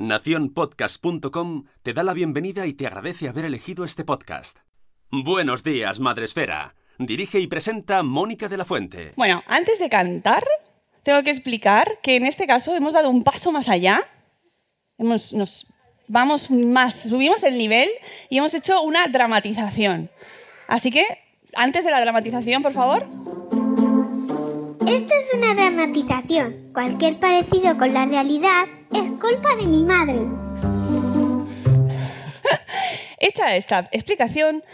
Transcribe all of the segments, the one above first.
Naciónpodcast.com te da la bienvenida y te agradece haber elegido este podcast. Buenos días, Madre Esfera. Dirige y presenta Mónica de la Fuente. Bueno, antes de cantar, tengo que explicar que en este caso hemos dado un paso más allá. Hemos, nos vamos más, subimos el nivel y hemos hecho una dramatización. Así que, antes de la dramatización, por favor. Esto es una dramatización. Cualquier parecido con la realidad es culpa de mi madre. Hecha esta explicación,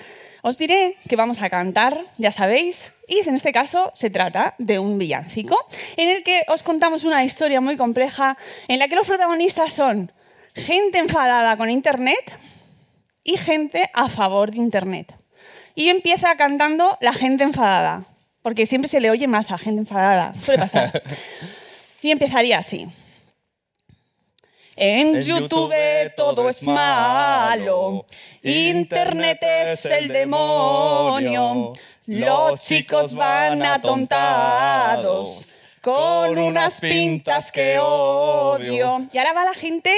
os diré que vamos a cantar, ya sabéis, y en este caso se trata de un villancico en el que os contamos una historia muy compleja en la que los protagonistas son gente enfadada con Internet y gente a favor de Internet. Y empieza cantando la gente enfadada, porque siempre se le oye más a gente enfadada, suele pasar. Y empezaría así. En YouTube todo es malo, Internet es el demonio, los chicos van atontados con unas pintas que odio. Y ahora va la gente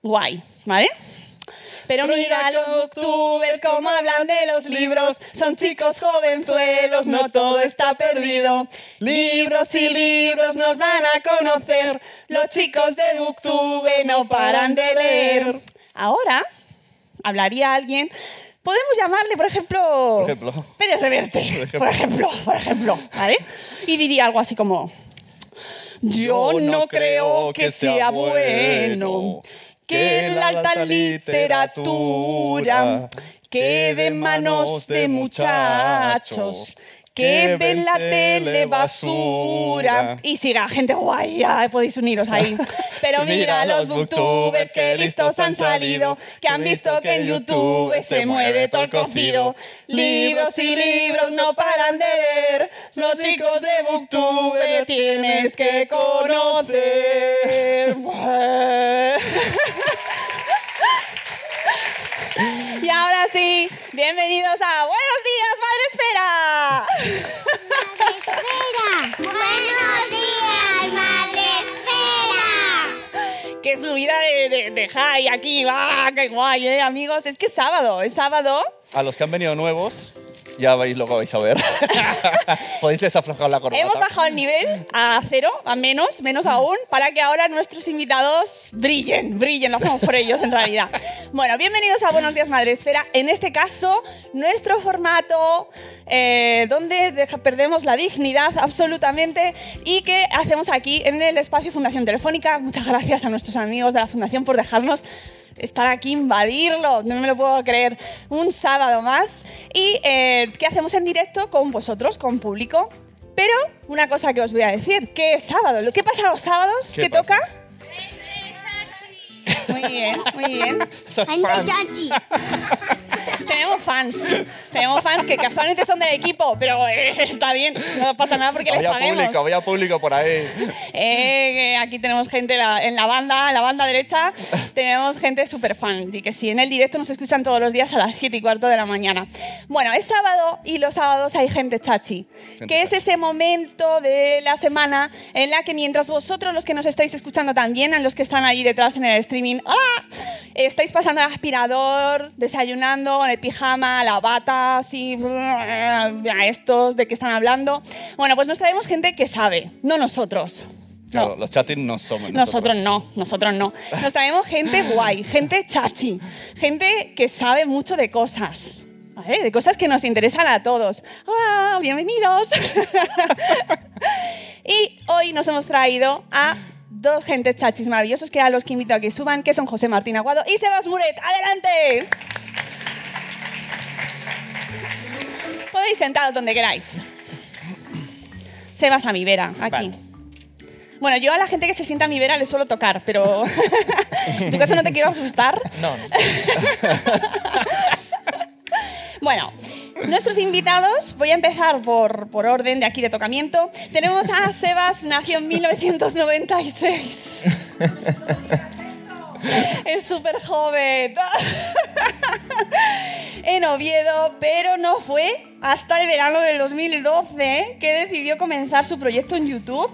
guay, ¿vale? Pero mira los booktubers como hablan de los libros, son chicos jovenzuelos, no todo está perdido. Libros y libros nos dan a conocer, los chicos de booktube no paran de leer. Ahora hablaría alguien Podemos llamarle, por ejemplo, Por ejemplo. Pérez Reverte, por ejemplo, por ejemplo, ¿vale? Y diría algo así como, yo no creo que sea bueno que la alta literatura quede en manos de muchachos que ven la tele basura. Y siga, gente guay, ya podéis uniros ahí. Pero mira los booktubers que listos han salido, que han visto que en YouTube se mueve todo el cocido. Libros y libros no paran de leer, los chicos de booktube tienes que conocer. Y ahora sí, bienvenidos a Buenos días, Madre Esfera. Espera. Buenos días, madre espera. Qué subida de, de, de high aquí, ¡ah, qué guay, eh, amigos! Es que es sábado, es sábado. A los que han venido nuevos, ya veis lo que vais a ver. Podéis desaflojar la corbata. Hemos bajado el nivel a cero, a menos, menos aún, para que ahora nuestros invitados brillen, brillen, lo hacemos por ellos en realidad. Bueno, bienvenidos a Buenos Días Madre Esfera. En este caso, nuestro formato eh, donde perdemos la dignidad absolutamente y que hacemos aquí en el espacio Fundación Telefónica. Muchas gracias a nuestros amigos de la Fundación por dejarnos estar aquí, invadirlo, no me lo puedo creer, un sábado más. ¿Y eh, qué hacemos en directo con vosotros, con público? Pero una cosa que os voy a decir, que es sábado. ¿Qué pasa los sábados? ¿Qué ¿Qué, toca? Muy bien, muy bien. Chachi. Tenemos fans. Tenemos fans que casualmente son del equipo, pero eh, está bien, no pasa nada porque les paguemos. público, había público por ahí. Eh, aquí tenemos gente la- en la banda, en la banda derecha, tenemos gente súper fan. Y que sí, en el directo nos escuchan todos los días a las 7 y cuarto de la mañana. Bueno, es sábado y los sábados hay gente chachi, que es ese momento de la semana en la que mientras vosotros, los que nos estáis escuchando también, a los que están ahí detrás en el streaming, ¡ah! estáis pasando el aspirador, desayunando, en el pijama, la bata, así, a estos de qué están hablando. Bueno, pues nos traemos gente que sabe, no nosotros. Claro, No. los chatting no somos Nosotros nosotros. no, nosotros no. Nos traemos gente guay, gente chachi, gente que sabe mucho de cosas. ¿vale? De cosas que nos interesan a todos. ¡Hola! ¡Bienvenidos! y hoy nos hemos traído a dos gentes chachis maravillosos que a los que invito a que suban, que son José Martín Aguado y Sebas Muret. ¡Adelante! Podéis sentaros donde queráis. Sebas a mi vera, aquí. Vale. Bueno, yo a la gente que se sienta a mi vera le suelo tocar, pero en tu caso no te quiero asustar. No, Bueno, nuestros invitados, voy a empezar por, por orden de aquí de tocamiento. Tenemos a Sebas, nació en 1996. Es súper joven. En Oviedo, pero no fue hasta el verano del 2012 que decidió comenzar su proyecto en YouTube,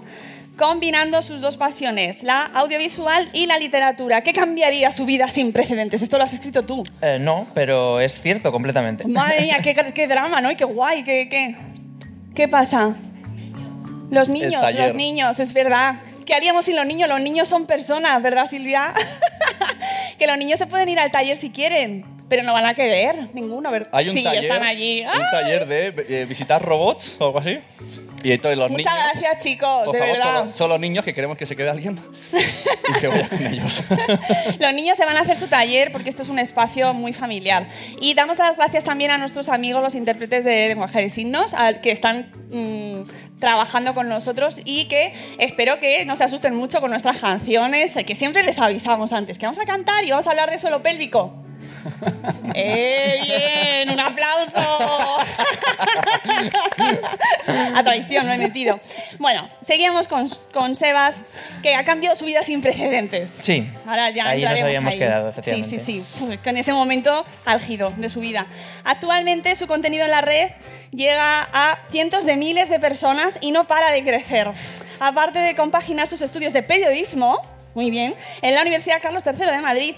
combinando sus dos pasiones, la audiovisual y la literatura. ¿Qué cambiaría su vida sin precedentes? Esto lo has escrito tú. Eh, no, pero es cierto completamente. Madre mía, qué, qué drama, ¿no? Y qué guay, qué, qué, ¿qué pasa? Los niños, los niños, es verdad. ¿Qué haríamos sin los niños? Los niños son personas, ¿verdad, Silvia? que los niños se pueden ir al taller si quieren, pero no van a querer ninguno. Hay un taller, están allí. un taller de eh, visitar robots o algo así. Y entonces los Muchas niños. gracias, chicos, Por de favor, verdad. Solo, solo niños que queremos que se quede alguien y que vaya con ellos. Los niños se van a hacer su taller porque esto es un espacio muy familiar. Y damos las gracias también a nuestros amigos, los intérpretes de lenguaje de signos, al que están mm, trabajando con nosotros y que espero que no se asusten mucho con nuestras canciones, que siempre les avisamos antes que vamos a cantar y vamos a hablar de suelo pélvico. ¡Eh, bien! ¡Un aplauso! a traición, lo he metido. Bueno, seguimos con, con Sebas, que ha cambiado su vida sin precedentes. Sí, Ahora ya ahí nos habíamos ahí. quedado, Sí, efectivamente. sí, sí. Uf, En ese momento álgido de su vida. Actualmente su contenido en la red llega a cientos de miles de personas y no para de crecer. Aparte de compaginar sus estudios de periodismo, muy bien, en la Universidad Carlos III de Madrid.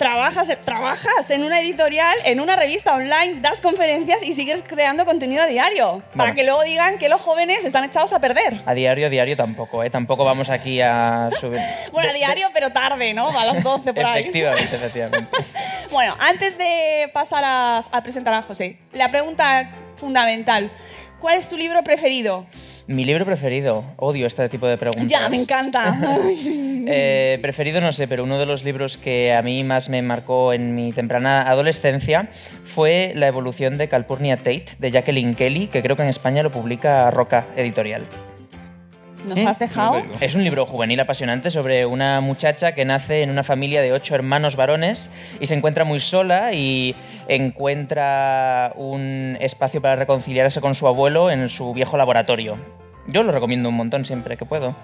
Trabajas, trabajas en una editorial, en una revista online, das conferencias y sigues creando contenido a diario. Para que luego digan que los jóvenes están echados a perder. A diario, a diario tampoco, ¿eh? Tampoco vamos aquí a subir. Bueno, a diario, pero tarde, ¿no? A las 12 por ahí. Efectivamente, efectivamente. Bueno, antes de pasar a, a presentar a José, la pregunta fundamental. ¿Cuál es tu libro preferido? Mi libro preferido. Odio este tipo de preguntas. Ya, me encanta. Eh, preferido no sé, pero uno de los libros que a mí más me marcó en mi temprana adolescencia fue La evolución de Calpurnia Tate, de Jacqueline Kelly, que creo que en España lo publica Roca Editorial. ¿Nos has dejado? Es un libro juvenil apasionante sobre una muchacha que nace en una familia de ocho hermanos varones y se encuentra muy sola y encuentra un espacio para reconciliarse con su abuelo en su viejo laboratorio. Yo lo recomiendo un montón siempre que puedo.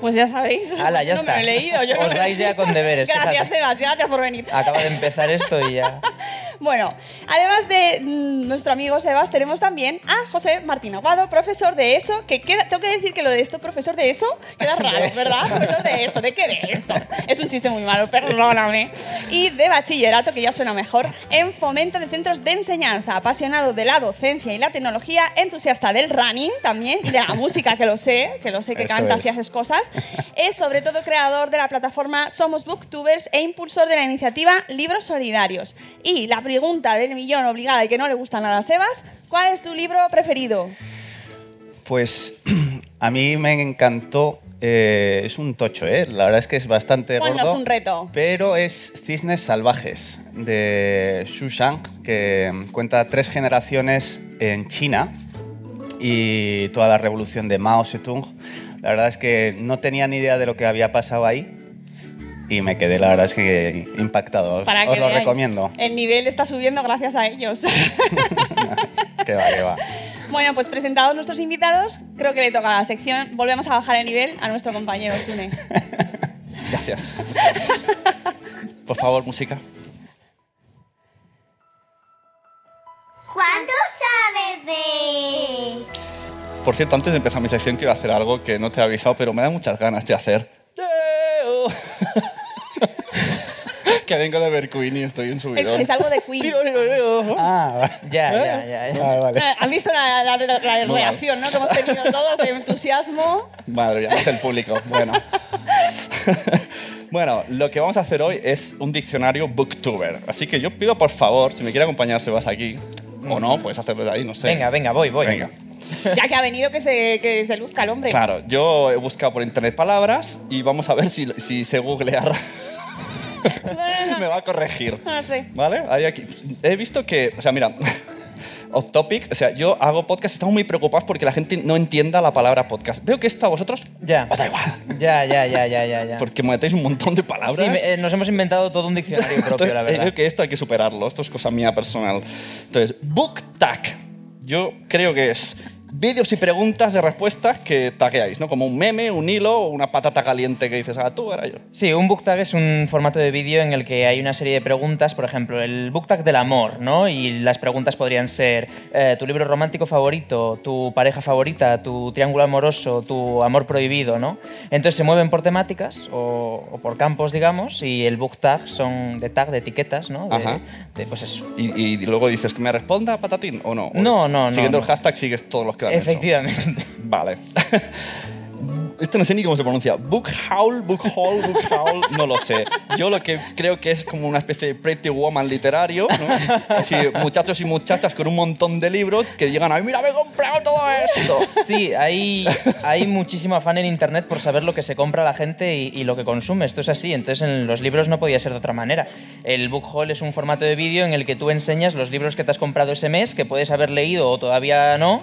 Pues ya sabéis. Ya no está. me lo he leído. Yo no Os he vais ya con deberes, Gracias. Sebas. Gracias por venir. Acaba de empezar esto y ya. Bueno, además de mm, nuestro amigo Sebas, tenemos también a José Martín Aguado, profesor de ESO, que queda, tengo que decir que lo de esto, profesor de ESO, queda raro, ¿verdad? Profesor de ESO, ¿de qué de ESO? Es un chiste muy malo, perdóname. Y de bachillerato, que ya suena mejor, en fomento de centros de enseñanza, apasionado de la docencia y la tecnología, entusiasta del running también y de la música, que lo sé, que lo sé que Eso cantas es. y haces cosas. Es sobre todo creador de la plataforma Somos Booktubers e impulsor de la iniciativa Libros Solidarios. Y la pregunta del millón obligada y que no le gusta nada a Sebas, ¿cuál es tu libro preferido? Pues a mí me encantó. eh, es un tocho, ¿eh? La verdad es que es bastante Ponnos gordo. un reto. Pero es Cisnes Salvajes, de Xu Shang, que cuenta tres generaciones en China y toda la revolución de Mao Zedong. La verdad es que no tenía ni idea de lo que había pasado ahí. y me quedé, la verdad es que impactado. Os, Para os que lo veáis. recomiendo. El nivel está subiendo gracias a ellos. que va, que va. bueno, pues presentados nuestros invitados, creo que le toca a la sección. Volvemos a bajar el nivel a nuestro compañero Sune. Gracias. muchas gracias. Por favor, música. ¿Cuánto sabes de...? Por cierto, antes de empezar mi sección quiero hacer algo que no te he avisado, pero me da muchas ganas de hacer. que vengo de ver Queen y estoy en Es, subidón. es algo de Queen. Ah, Ya, ya, ya. ya. vale, vale. Eh, ¿Han visto la, la- la- la Muy mal. reacción ¿no? que hemos tenido todos de entusiasmo? Madre mía, es el público. Bueno. bueno, lo que vamos a hacer hoy es un diccionario booktuber. Así que yo pido, por favor, si me quiere acompañar Sebas aquí, o no, puedes hacerlo de ahí, no sé. Venga, venga, voy, voy. Venga. Ya que ha venido, que se, que se luzca el hombre. Claro, yo he buscado por internet palabras y vamos a ver si, si se googlear me va a corregir. No sé. ¿Vale? Hay aquí. He visto que, o sea, mira, off topic, o sea, yo hago podcast y estamos muy preocupados porque la gente no entienda la palabra podcast. Veo que esto a vosotros Ya. os da igual, Ya, ya, ya, ya, ya. ya. porque metéis un montón de palabras. Sí, me- eh, nos hemos inventado todo un diccionario propio, Entonces, la eh, verdad. Creo que esto hay que superarlo, esto es cosa mía personal. Entonces, book tag. Yo creo que es vídeos y preguntas de respuestas que tagueáis, ¿no? Como un meme, un hilo o una patata caliente que dices, ah, tú, era yo. Sí, un book tag es un formato de vídeo en el que hay una serie de preguntas, por ejemplo, el book tag del amor, ¿no? Y las preguntas podrían ser eh, tu libro romántico favorito, tu pareja favorita, tu triángulo amoroso, tu amor prohibido, ¿no? Entonces se mueven por temáticas o, o por campos, digamos, y el book tag son de tag, de etiquetas, ¿no? De, Ajá. de, pues eso. Y, y luego dices, ¿que me responda patatín o no? O No, es- no, no, Siguiendo no. el hashtag sigues todos los Efectivamente. Vale. Esto no sé ni cómo se pronuncia. Book haul, book haul, book haul, no lo sé. Yo lo que creo que es como una especie de pretty woman literario, ¿no? Así, muchachos y muchachas con un montón de libros que llegan a mira, me he comprado todo esto. Sí, hay, hay muchísimo afán en Internet por saber lo que se compra la gente y, y lo que consume. Esto es así. Entonces, en los libros no podía ser de otra manera. El book haul es un formato de vídeo en el que tú enseñas los libros que te has comprado ese mes, que puedes haber leído o todavía no.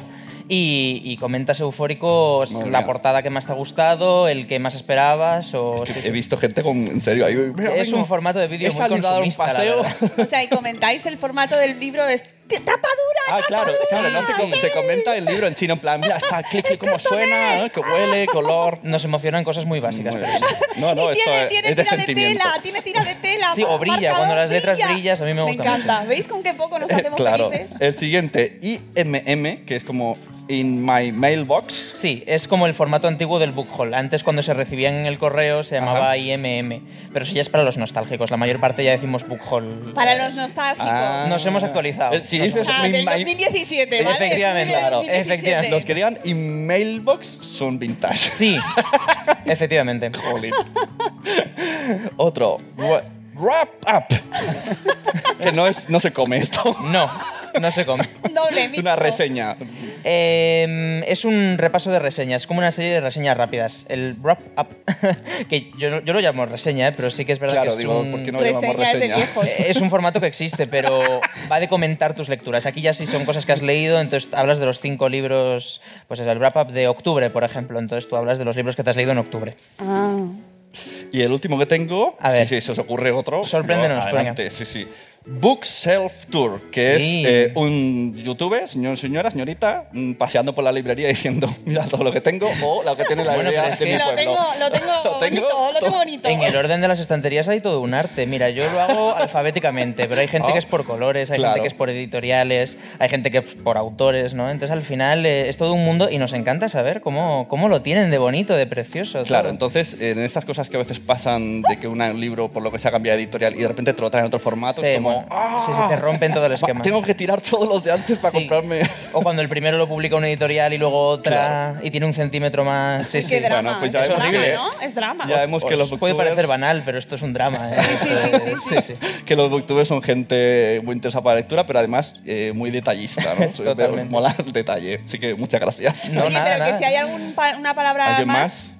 Y, y comentas eufórico Madre la mía. portada que más te ha gustado, el que más esperabas o... sí. He visto gente con, en serio, ahí, mira, Es vengo, un formato de vídeo he muy un consumista, la paseo. O sea, y comentáis el formato del libro es "T- tapa dura, Ah, tapa claro, dura". claro, no se, com- se comenta el libro en sí, en plan, mira, está clic, clic, cómo suena, ¿eh? que huele, color. Nos emocionan cosas muy básicas. Muy pero bien. sí. No, no, Y esto tiene, es, tiene es de tira de tela, tiene tira de tela. Sí, o brilla, cuando las letras brillas, a mí me gusta Me mucho. encanta. ¿Veis con qué poco nos Eh, hacemos claro, felices? el siguiente, IMM, que es como In My Mailbox. Sí, es como el formato antiguo del book haul. Antes cuando se recibían en el correo se llamaba Ajá. IMM, pero eso ya es para los nostálgicos. La mayor parte ya decimos book haul. Para los nostálgicos. Ah. Nos hemos actualizado. Eh, Si dices Ah, del My- 2017, ¿vale? Efectivamente, claro, 2017. efectivamente. Los que digan In Mailbox son vintage. Sí, efectivamente. Otro. Wra- Wrap Up. que no, es, no se come esto. No, no se come. Doble mixto. una reseña. Eh, es un repaso de reseñas, como una serie de reseñas rápidas. El wrap up, que yo, no- yo lo llamo reseña, ¿eh? pero sí que es verdad Claro, que es digo, un... ¿por qué no llamamos de reseña? Eh, Es un formato que existe, pero va de comentar tus lecturas. Aquí ya sí son cosas que has leído, entonces hablas de los cinco libros, pues es el wrap-up de octubre, por ejemplo. Entonces tú hablas de los libros que te has leído en octubre. Ah. Y el último que tengo, A ver. sí, sí, se os ocurre otro. Sorpréndenos, adelante, sí, sí. Book Self Tour, que Sí. es eh, un youtuber, señor, señora, señorita, mm, paseando por la librería diciendo, mira todo lo que tengo, o lo que tiene la Bueno, librería es de mi Lo pueblo. tengo, lo tengo bonito, lo tengo bonito. En el orden de las estanterías hay todo un arte. Mira, yo lo hago alfabéticamente, pero hay gente Ah, que es por colores, hay claro. gente que es por editoriales, hay gente que es por autores, ¿no? Entonces al final eh, es todo un mundo y nos encanta saber cómo, cómo lo tienen de bonito, de precioso. Claro, entonces en estas cosas que a veces pasan de que un libro por lo que sea cambia de editorial y de repente te lo traen en otro formato, es como, bueno, ¡ah! sí, sí, te rompen todo el esquema. Tengo que tirar todos los de antes para Sí. comprarme. O cuando el primero lo publica una editorial y luego otra Claro. y tiene un centímetro más. Sí, Qué sí. drama. Bueno, pues ya es vemos drama, que- ¿no? Es drama. Ya vemos que los Os puede parecer banal, pero esto es un drama. ¿eh? Sí, sí, sí, sí. sí, sí. que los booktubers son gente muy interesada para la lectura, pero además eh, muy detallista, ¿no? Totalmente. Mola el detalle. Así que muchas gracias. No, Oye, nada, pero que nada. si hay alguna palabra ¿Alguien más, más?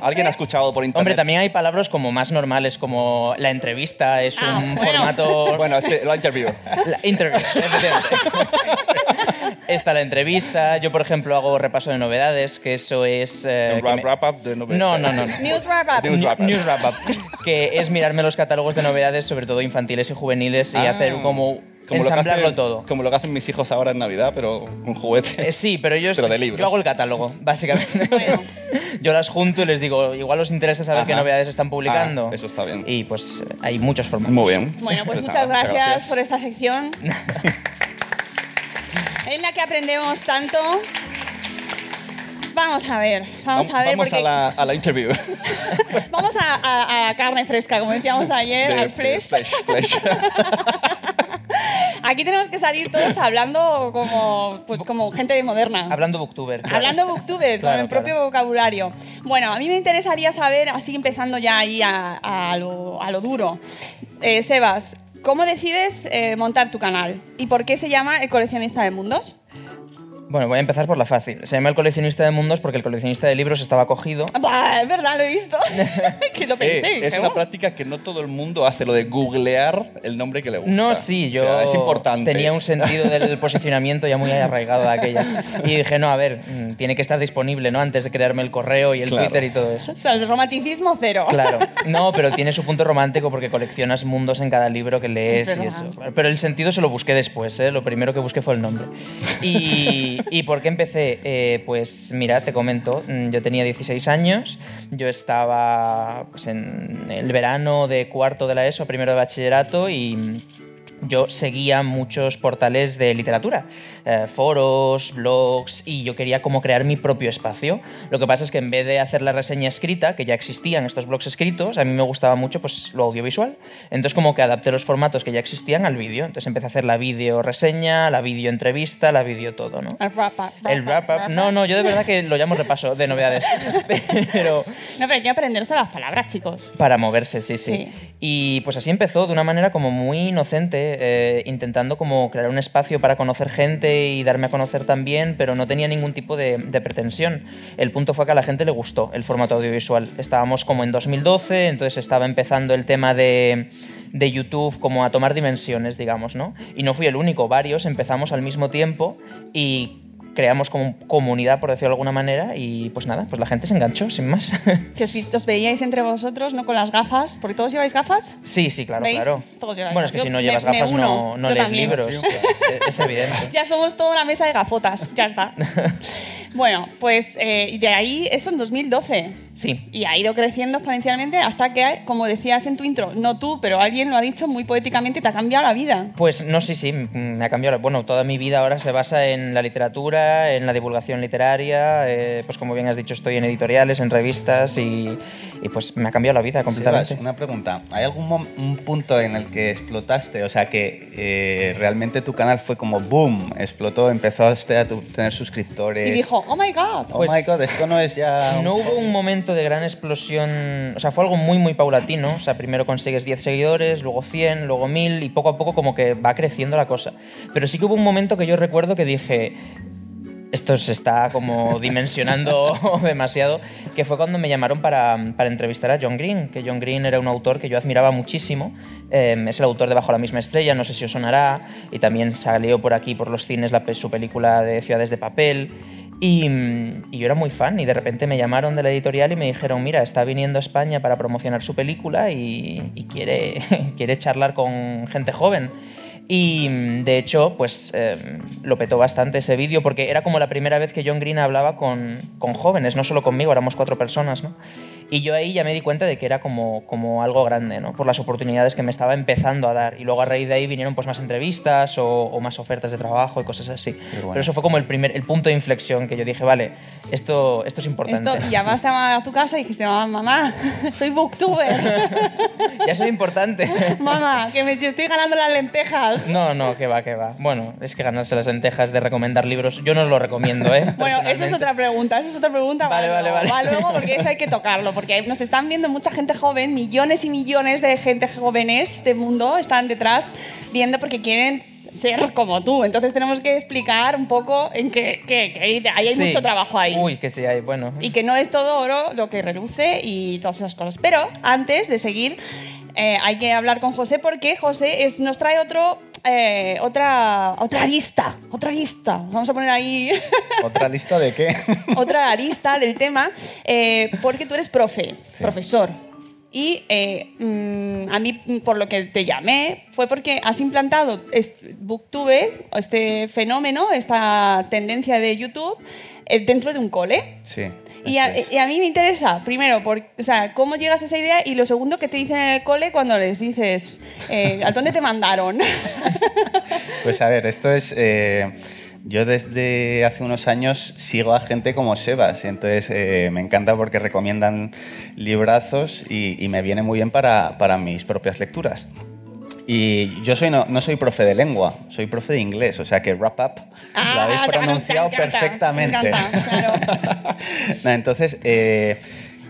¿Alguien ha escuchado por internet? Hombre, también hay palabras como más normales, como la entrevista, es Ah, un bueno. formato... Bueno, este, la interview. La interview. Está la entrevista. Yo, por ejemplo, hago repaso de novedades, que eso es... eh, Un que wrap, me- wrap up de novedades. No, no, no. no. News wrap up. News que es mirarme los catálogos de novedades, sobre todo infantiles y juveniles, y Ah, hacer como, lo que ensamblarlo hacen- todo. Como lo que hacen mis hijos ahora en Navidad, pero con juguetes. Eh, sí, pero yo, Pero de libros. yo hago el catálogo, básicamente. Bueno. yo las junto y les digo, igual os interesa saber qué Ajá. novedades están publicando. Ah, eso está bien. Y pues hay muchos formatos. Muy bien. Bueno, pues nada, muchas gracias, por esta sección. en la que aprendemos tanto. Vamos a ver, vamos a ver, Vamos porque a la, a la interview. vamos a, a- a carne fresca, como decíamos ayer, De- al de fresh. flesh, flesh. Aquí tenemos que salir todos hablando como, pues, como gente moderna. Hablando booktuber. claro. Hablando booktuber, con el propio claro. vocabulario. Bueno, a mí me interesaría saber, así empezando ya ahí a, a lo, a lo duro. Eh, Sebas, ¿cómo decides eh, montar tu canal? ¿Y por qué se llama El coleccionista de mundos? Bueno, voy a empezar por la fácil. Se llama El coleccionista de mundos porque el coleccionista de libros estaba cogido. Bah, es verdad, lo he visto. que lo pensé. Eh, es una "Oh". práctica que no todo el mundo hace, lo de googlear el nombre que le gusta. No, sí, yo O sea, es importante. tenía un sentido del posicionamiento ya muy arraigado de aquella. Y dije, no, a ver, mm, tiene que estar disponible, ¿no? Antes de crearme el correo y el Claro. Twitter y todo eso. O sea, el romanticismo cero. Claro, no, pero tiene su punto romántico porque coleccionas mundos en cada libro que lees Es y eso. Pero el sentido se lo busqué después, ¿eh? lo primero que busqué fue el nombre. ¿Y, ¿y por qué empecé? Eh, pues mira, te comento, mm, yo tenía 16 años, yo estaba pues, en el verano de cuarto de la ESO, primero de bachillerato y yo seguía muchos portales de literatura, eh, foros, blogs, y yo quería como crear mi propio espacio. Lo que pasa es que en vez de hacer la reseña escrita, que ya existían estos blogs escritos, a mí me gustaba mucho pues, lo audiovisual. Entonces como que adapté los formatos que ya existían al vídeo. Entonces empecé a hacer la vídeo reseña, la vídeo entrevista, la vídeo todo, ¿no? El wrap up. El wrap up. No, no, yo de verdad que lo llamo repaso de novedades. Pero No, pero hay que aprenderse las palabras, chicos. para moverse, sí, sí, Sí. Y pues así empezó, de una manera como muy inocente, eh, intentando como crear un espacio para conocer gente y darme a conocer también, pero no tenía ningún tipo de, de pretensión. El punto fue que a la gente le gustó el formato audiovisual. Estábamos como en 2012, entonces estaba empezando el tema de de YouTube como a tomar dimensiones, digamos, ¿no? Y no fui el único, varios empezamos al mismo tiempo y creamos como comunidad, por decirlo de alguna manera, y pues nada, pues la gente se enganchó, sin más. Que os, veíais entre vosotros, ¿no? Con las gafas. Porque todos lleváis gafas. Sí, sí, claro, ¿Veis? claro. Todos bueno, es que si no llevas me gafas no, no lees también. libros. Es, es evidente. Ya somos toda una mesa de gafotas. Ya está. bueno, pues eh, de ahí, eso en 2012. Sí. Y ha ido creciendo exponencialmente hasta que, como decías en tu intro, no tú, pero alguien lo ha dicho muy poéticamente, te ha cambiado la vida. Pues no, sí, sí, me ha cambiado. Bueno, toda mi vida ahora se basa en la literatura, en la divulgación literaria. eh, pues como bien has dicho, estoy en editoriales, en revistas y, y pues me ha cambiado la vida completamente. Sebas, una pregunta. ¿Hay algún un punto en el que explotaste? O sea, que eh, realmente tu canal fue como boom, explotó, empezaste a tu- tener suscriptores. Y dijo, oh my god. oh Pues- my god, esto no es ya. No hubo un momento de gran explosión, o sea, fue algo muy, muy paulatino. O sea, primero consigues 10 seguidores, luego 100, luego 1000 y poco a poco como que va creciendo la cosa. Pero sí que hubo un momento que yo recuerdo que dije, esto se está como dimensionando demasiado, que fue cuando me llamaron para, para entrevistar a John Green, que John Green era un autor que yo admiraba muchísimo, eh, es el autor de Bajo la misma estrella, no sé si os sonará, y también salió por aquí, por los cines, su película de Ciudades de Papel, y, y yo era muy fan, y de repente me llamaron de la editorial y me dijeron, mira, está viniendo a España para promocionar su película y, y quiere, quiere charlar con gente joven. Y de hecho, pues eh, lo petó bastante ese vídeo porque era como la primera vez que John Green hablaba con, con jóvenes, no solo conmigo, éramos cuatro personas, ¿no? Y yo ahí ya me di cuenta de que era como, como algo grande, ¿no? Por las oportunidades que me estaba empezando a dar. Y luego a raíz de ahí vinieron pues más entrevistas o, o más ofertas de trabajo y cosas así. Pero eso fue como el primer, el punto de inflexión que yo dije, vale, esto, esto es importante. Esto, y llamaste a tu casa y dijiste, mamá, mamá, soy booktuber. ya soy importante. mamá, que me estoy ganando las lentejas. No, no, que va, que va. Bueno, es que ganarse las lentejas de recomendar libros, yo no os lo recomiendo, ¿eh? Bueno, eso es otra pregunta, eso es otra pregunta. Vale, va vale, vale. va luego porque eso hay que tocarlo, porque nos están viendo mucha gente joven, millones y millones de gente jóvenes del mundo están detrás viendo porque quieren ser como tú. Entonces tenemos que explicar un poco en que, que- que hay- ahí hay Sí. mucho trabajo ahí. Uy, que sí hay, bueno. Y que no es todo oro lo que reluce y todas esas cosas. Pero antes de seguir, eh, hay que hablar con José porque José es, nos trae otro, eh, otra, otra arista. Otra arista. Vamos a poner ahí ¿Otra lista de qué? otra arista del tema, eh, porque tú eres profe, profesor. Y eh, mm, a mí, por lo que te llamé, fue porque has implantado Booktube, este fenómeno, esta tendencia de YouTube, dentro de un cole. Sí. Y a, y a mí me interesa, primero, por, o sea, cómo llegas a esa idea y lo segundo que te dicen en el cole cuando les dices, eh, ¿a dónde te mandaron? Pues a ver, esto es... eh, yo desde hace unos años sigo a gente como Sebas, y entonces eh, me encanta porque recomiendan librazos y, y me viene muy bien para, para mis propias lecturas. Y yo soy no, no soy profe de lengua, soy profe de inglés, o sea que wrap up Ah, lo habéis pronunciado encanta, perfectamente. encanta, claro. No, entonces, eh,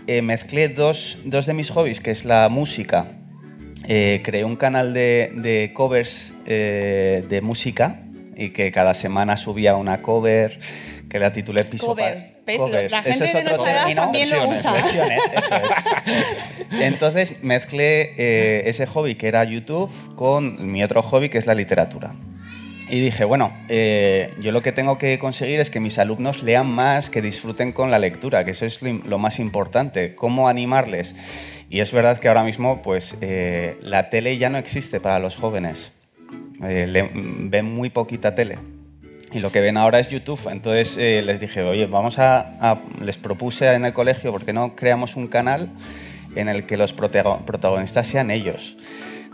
eh, mezclé dos, dos de mis hobbies, que es la música. Eh, creé un canal de, de covers de música y que cada semana subía una cover que la titulé Piso Covers. ¿Ves? Covers. La gente es de nuestra edad también lo usa. versiones, eso es. Entonces mezclé eh, ese hobby que era YouTube con mi otro hobby que es la literatura. Y dije, bueno, eh, yo lo que tengo que conseguir es que mis alumnos lean más, que disfruten con la lectura, que eso es lo más importante. ¿Cómo animarles? Y es verdad que ahora mismo, pues, eh, la tele ya no existe para los jóvenes. Eh, le- ven muy poquita tele. Y lo que ven ahora es YouTube. Entonces eh, les dije, oye, vamos a, a- Les propuse en el colegio, ¿por qué no creamos un canal en el que los protago- protagonistas sean ellos?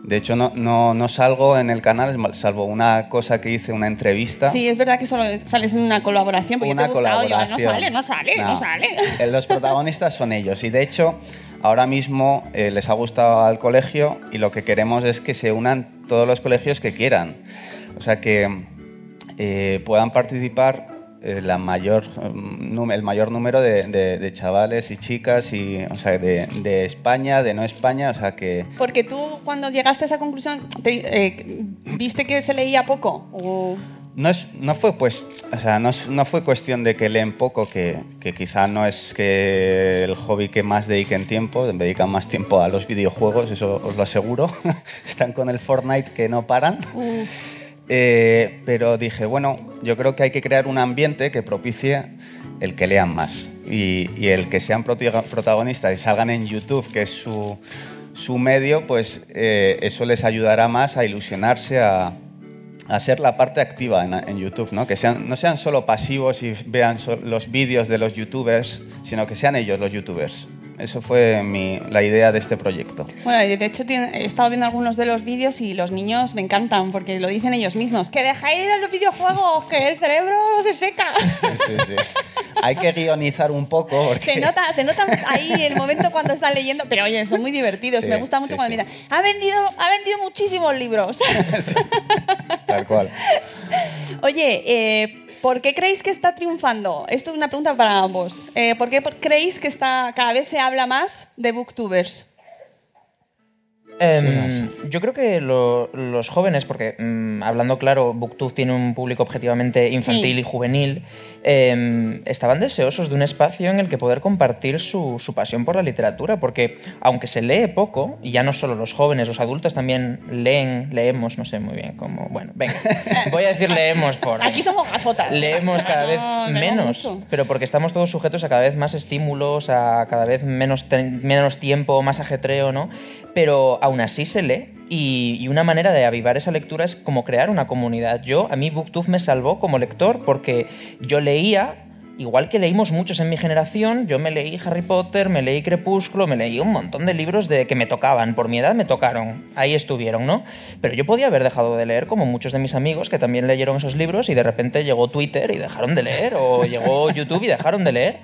De hecho, no, no, no salgo en el canal, salvo una cosa que hice, una entrevista. Sí, es verdad que solo sales en una colaboración, porque Una yo te he buscado, yo, no sale, no sale, no, sale. Eh, Los protagonistas son ellos. Y de hecho, ahora mismo eh, les ha gustado al colegio y lo que queremos es que se unan todos los colegios que quieran. O sea, que eh, puedan participar eh, la mayor, mm, el mayor número de, de- de chavales y chicas, y, o sea, de, de España, de no España. O sea, que Porque tú, cuando llegaste a esa conclusión, te- eh, ¿viste que se leía poco? O- No, es, no, fue, pues, o sea, no, no fue cuestión de que leen poco, que, que quizá no es que el hobby que más dediquen tiempo, dedican más tiempo a los videojuegos, eso os lo aseguro. Están con el Fortnite que no paran. Eh, pero dije, bueno, yo creo que hay que crear un ambiente que propicie el que lean más y, el que sean protagonistas y salgan en YouTube, que es su, su medio, pues eh, eso les ayudará más a ilusionarse, a, a ser la parte activa en, YouTube, ¿no? que sean, no sean solo pasivos y vean los vídeos de los youtubers, sino que sean ellos los youtubers. Eso fue mi- la idea de este proyecto. Bueno, de hecho he estado viendo algunos de los vídeos y los niños me encantan porque lo dicen ellos mismos. Que dejáis de los videojuegos, que el cerebro se seca. Sí, sí. Hay que guionizar un poco. Porque... Se nota, se nota ahí el momento cuando están leyendo, pero oye, son muy divertidos. Sí, me gusta mucho cuando miran. Ha vendido, ha vendido muchísimos libros. Tal cual. Oye, eh, ¿por qué creéis que está triunfando? Esto es una pregunta para ambos. Eh, ¿Por qué creéis que está, cada vez se habla más de booktubers? Em, yo creo que lo- los jóvenes, porque mm, hablando claro, Booktube tiene un público objetivamente infantil Sí. y juvenil, em, estaban deseosos de un espacio en el que poder compartir su, su pasión por la literatura, porque aunque se lee poco, y ya no solo los jóvenes, los adultos también leen, leemos, no sé muy bien cómo, bueno, venga, voy a decir leemos por... Aquí somos gafotas. Leemos cada vez No, menos, mucho. pero porque estamos todos sujetos a cada vez más estímulos, a cada vez menos, menos tiempo, más ajetreo, ¿no? Pero aún así se lee y, una manera de avivar esa lectura es como crear una comunidad. Yo, a mí Booktube me salvó como lector porque yo leía... Igual que leímos muchos en mi generación, yo me leí Harry Potter, me leí Crepúsculo, me leí un montón de libros de que me tocaban, por mi edad me tocaron, ahí estuvieron, ¿no? Pero yo podía haber dejado de leer como muchos de mis amigos que también leyeron esos libros y de repente llegó Twitter y dejaron de leer, o llegó YouTube y dejaron de leer.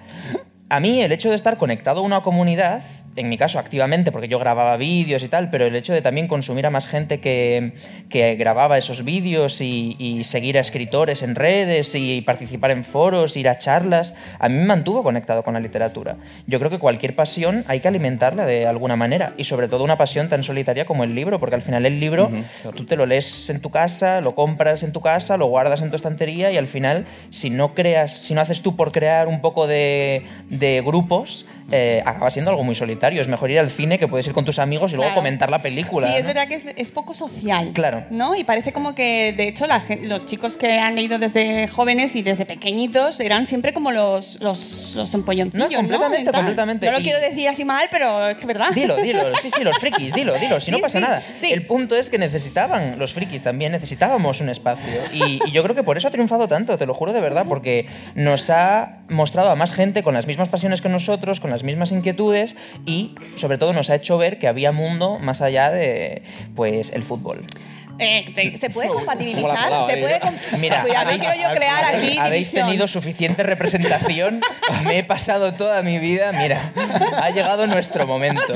A mí el hecho de estar conectado a una comunidad en mi caso, activamente, porque yo grababa vídeos y tal, pero el hecho de también consumir a más gente que, que grababa esos vídeos y, y seguir a escritores en redes y participar en foros, ir a charlas, a mí me mantuvo conectado con la literatura. Yo creo que cualquier pasión hay que alimentarla de alguna manera y sobre todo una pasión tan solitaria como el libro, porque al final el libro tú te lo lees en tu casa, lo compras en tu casa, lo guardas en tu estantería y al final si no creas, si no haces tú por crear un poco de, de grupos, eh, acaba siendo algo muy solitario. Es mejor ir al cine que puedes ir con tus amigos y luego Claro. comentar la película. Sí, es ¿no? verdad que es, es poco social. Claro. ¿No? Y parece como que, de hecho, la los chicos que han leído desde jóvenes y desde pequeñitos eran siempre como los, los, los empolloncillos, No, completamente, En tal. completamente. No lo Y- quiero decir así mal, pero es que es verdad. Dilo, dilo, sí, sí, los frikis, dilo, dilo, si no Sí, pasa sí, nada. sí. El punto es que necesitaban, los frikis también, necesitábamos un espacio. Y, y yo creo que por eso ha triunfado tanto, te lo juro de verdad, porque nos ha mostrado a más gente con las mismas pasiones que nosotros, con las mismas inquietudes y sobre todo nos ha hecho ver que había mundo más allá de pues el fútbol. Eh, te- ¿Se puede compatibilizar? palabra, ¿Se puede Mira, Cuidado, no quiero yo crear aquí habéis división. tenido suficiente representación. Me he pasado toda mi vida. Mira, ha llegado nuestro momento.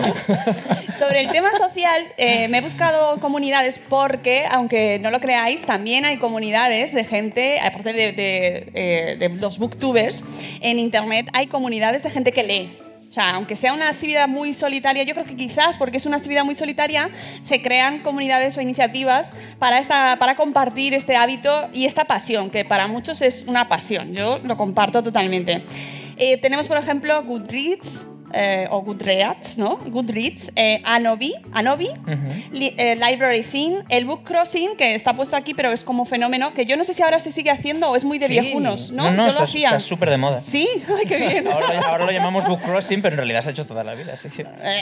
Sobre el tema social, eh, me he buscado comunidades porque, aunque no lo creáis, también hay comunidades de gente, aparte de, de, eh, de los booktubers, en Internet hay comunidades de gente que lee. O sea, aunque sea una actividad muy solitaria, yo creo que quizás porque es una actividad muy solitaria, se crean comunidades o iniciativas para, esta, para compartir este hábito y esta pasión, que para muchos es una pasión. Yo lo comparto totalmente. Eh, tenemos, por ejemplo, Goodreads, eh, o Goodreads, ¿no? Goodreads, eh, Anobi, Anobi Li- eh, Library Thing, el Book Crossing, que está puesto aquí, pero es como fenómeno, que yo no sé si ahora se sigue haciendo o es muy de Sí. viejunos, ¿no? No, no, yo está- lo hacía. está súper de moda. Sí, ay, qué bien. Ahora, lo- ahora lo llamamos book crossing, pero en realidad se ha hecho toda la vida. Sí,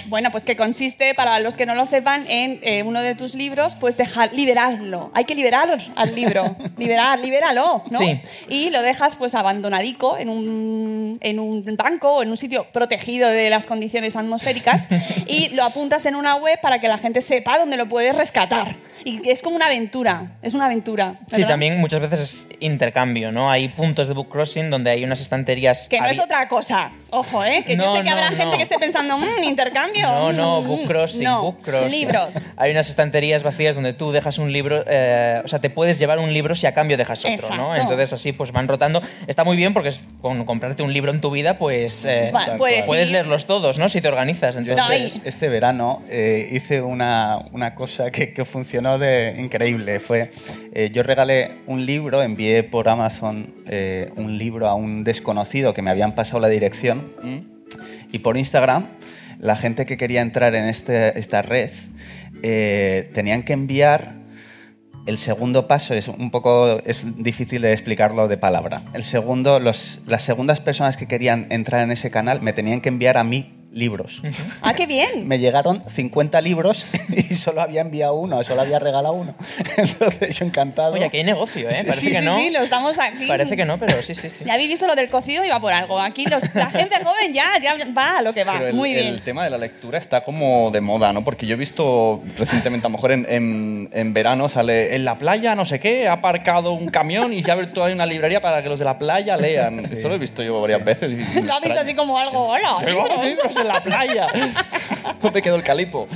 bueno, pues que consiste, para los que no lo sepan, en uno de tus libros, pues dejar, liberarlo. Hay que liberar al libro. Liberar, libéralo, ¿no? Sí. Y lo dejas pues abandonadico en un, en un banco o en un sitio protegido de las condiciones atmosféricas y lo apuntas en una web para que la gente sepa dónde lo puedes rescatar. Y es como una aventura, es una aventura. Sí, ¿verdad? también muchas veces es intercambio, ¿no? Hay puntos de book crossing donde hay unas estanterías. Que no es otra cosa. Ojo, ¿eh? Que yo No, sé que habrá no, gente no. que esté pensando, "Mm, intercambio. No, no, mm, book crossing, no, book crossing. Libros. Hay unas estanterías vacías donde tú dejas un libro, eh, o sea, te puedes llevar un libro si a cambio dejas otro, ¿no? Exacto. Entonces así pues van rotando. Está muy bien porque es, con comprarte un libro en tu vida, pues eh, Va, puedes puedes ir- leerlos todos, ¿no? Si te organizas. Entonces, Este, este verano eh, hice una, una cosa que, que funcionó de increíble. Fue, eh, yo regalé un libro, envié por Amazon eh, un libro a un desconocido que me habían pasado la dirección y por Instagram la gente que quería entrar en este- esta red tenían que enviar el segundo paso es un poco es difícil de explicarlo de palabra. El segundo, los, las segundas personas que querían entrar en ese canal me tenían que enviar a mí libros. Ah, qué bien. Me llegaron 50 libros y solo había enviado uno, solo había regalado uno. Entonces yo encantado. Oye, aquí hay negocio, ¿eh? Parece sí, que sí, no. sí, lo estamos aquí. Parece que no, pero sí, sí, sí. Ya habéis visto lo del cocido y va por algo. Aquí los- la gente joven ya, ya va a lo que va. Pero el, Muy bien. el tema de la lectura está como de moda, ¿no? Porque yo he visto recientemente, a lo mejor en, en- en verano, sale en la playa, no sé qué, ha aparcado un camión y ya ha abierto ahí una librería para que los de la playa lean. Esto lo he visto yo varias veces. y- Lo ha visto así como algo, hola. Libros". En la playa. ¿Dónde quedó el calipo?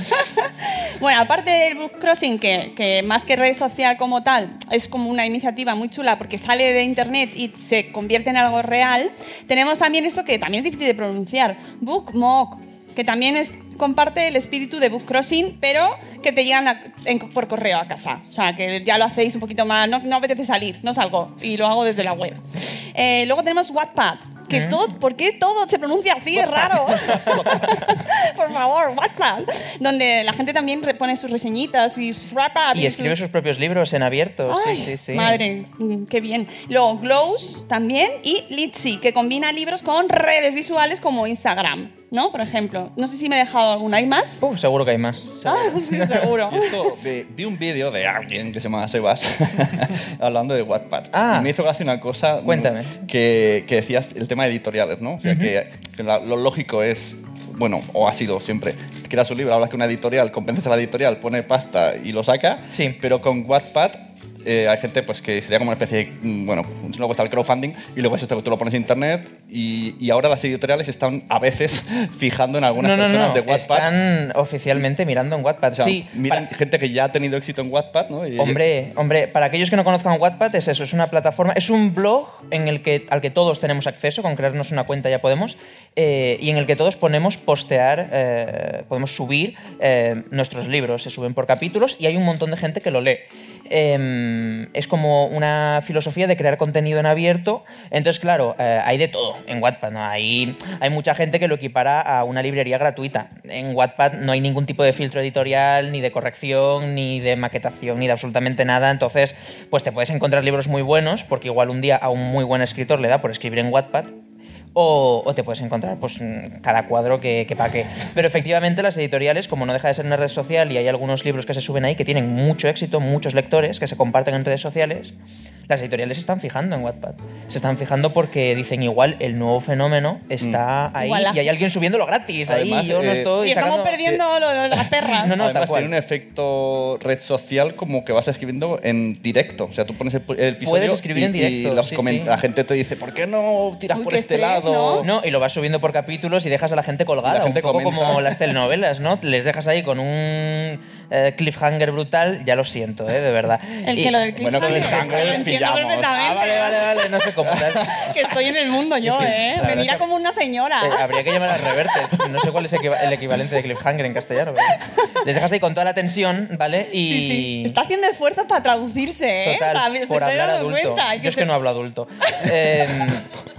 Bueno, aparte del book crossing, que, que más que red social como tal, es como una iniciativa muy chula porque sale de internet y se convierte en algo real, tenemos también esto que también es difícil de pronunciar, bookmog, que también es, comparte el espíritu de book crossing, pero que te llegan a- en- por correo a casa. O sea, que ya lo hacéis un poquito más, no, no apetece salir, no salgo y lo hago desde la web. Eh, luego tenemos Wattpad, que todo, ¿por qué todo se pronuncia así? Es raro. Por favor, Wattpad. Donde la gente también pone sus reseñitas y sus wrap-up Y escribe sus propios libros en abierto. Ay, sí, sí, sí. Madre, mm, qué bien. Luego Glows también y Litzy, que combina libros con redes visuales como Instagram, ¿no? Por ejemplo. No sé si me he dejado alguna. ¿Hay más? Uh, seguro que hay más. Ah, seguro. Y esto, vi, vi un vídeo de alguien que se llama Sebas hablando de Wattpad. Ah. Y me hizo gracia una cosa mm, Cuéntame. Que, que decías, el tema de editoriales, ¿no? O sea, que, que la- lo lógico es, bueno, o ha sido siempre, creas un libro, hablas que una editorial, convences a la editorial, pone pasta y lo saca, Sí. pero con Wattpad eh, hay gente pues, que sería como una especie de, mm, bueno, luego está el crowdfunding y luego eso tú lo pones en internet y, y ahora las editoriales están a veces fijando en algunas No, no, personas no. de Wattpad. Están oficialmente mirando en Wattpad. O sea, sí, miran gente que ya ha tenido éxito en Wattpad, ¿no? Y- Hombre, hombre, para aquellos que no conozcan Wattpad es eso, es una plataforma, es un blog en el que, al que todos tenemos acceso, con crearnos una cuenta ya podemos, eh, y en el que todos ponemos postear, eh, podemos subir eh, nuestros libros, se suben por capítulos y hay un montón de gente que lo lee. Eh, es como una filosofía de crear contenido en abierto, entonces claro, eh, hay de todo en Wattpad, ¿no? hay, hay mucha gente que lo equipara a una librería gratuita. En Wattpad no hay ningún tipo de filtro editorial, ni de corrección, ni de maquetación, ni de absolutamente nada. Entonces, pues te puedes encontrar libros muy buenos, porque igual un día a un muy buen escritor le da por escribir en Wattpad. O, o te puedes encontrar pues, mm, cada cuadro que, que pa' qué. Pero efectivamente las editoriales, como no deja de ser una red social y hay algunos libros que se suben ahí que tienen mucho éxito, muchos lectores que se comparten en redes sociales, las editoriales se están fijando en Wattpad. Se están fijando porque dicen igual el nuevo fenómeno está ahí y hay alguien subiéndolo gratis. Además, ahí yo no eh, estoy Y estamos sacando- perdiendo lo- lo- las perras. No, no, Además, tiene un efecto red social como que vas escribiendo en directo. O sea, tú pones el, el episodio Puedes escribir y, en directo, y los sí, comen- sí. la gente te dice, ¿por qué no tiras Uy, por este estrés, lado? No, y lo vas subiendo por capítulos y dejas a la gente colgada. Y la gente un poco comenta. como las telenovelas, ¿no? Les dejas ahí con un eh, cliffhanger brutal, ya lo siento, ¿eh? De verdad. El Y- que lo del Bueno, cliffhanger, cliffhanger lo entiendo perfectamente. Ah, vale, vale, vale, no sé cómo. que estoy en el mundo yo, Es que, ¿eh? Me mira como una señora. Eh, habría que llamar al reverte. No sé cuál es el equivalente de cliffhanger en castellano. pero les dejas ahí con toda la tensión, ¿vale? Y... Sí, sí. Está haciendo esfuerzos para traducirse, ¿eh? Total, O sea, se por hablar adulto. cuenta. Yo que es que no hablo adulto. Eh,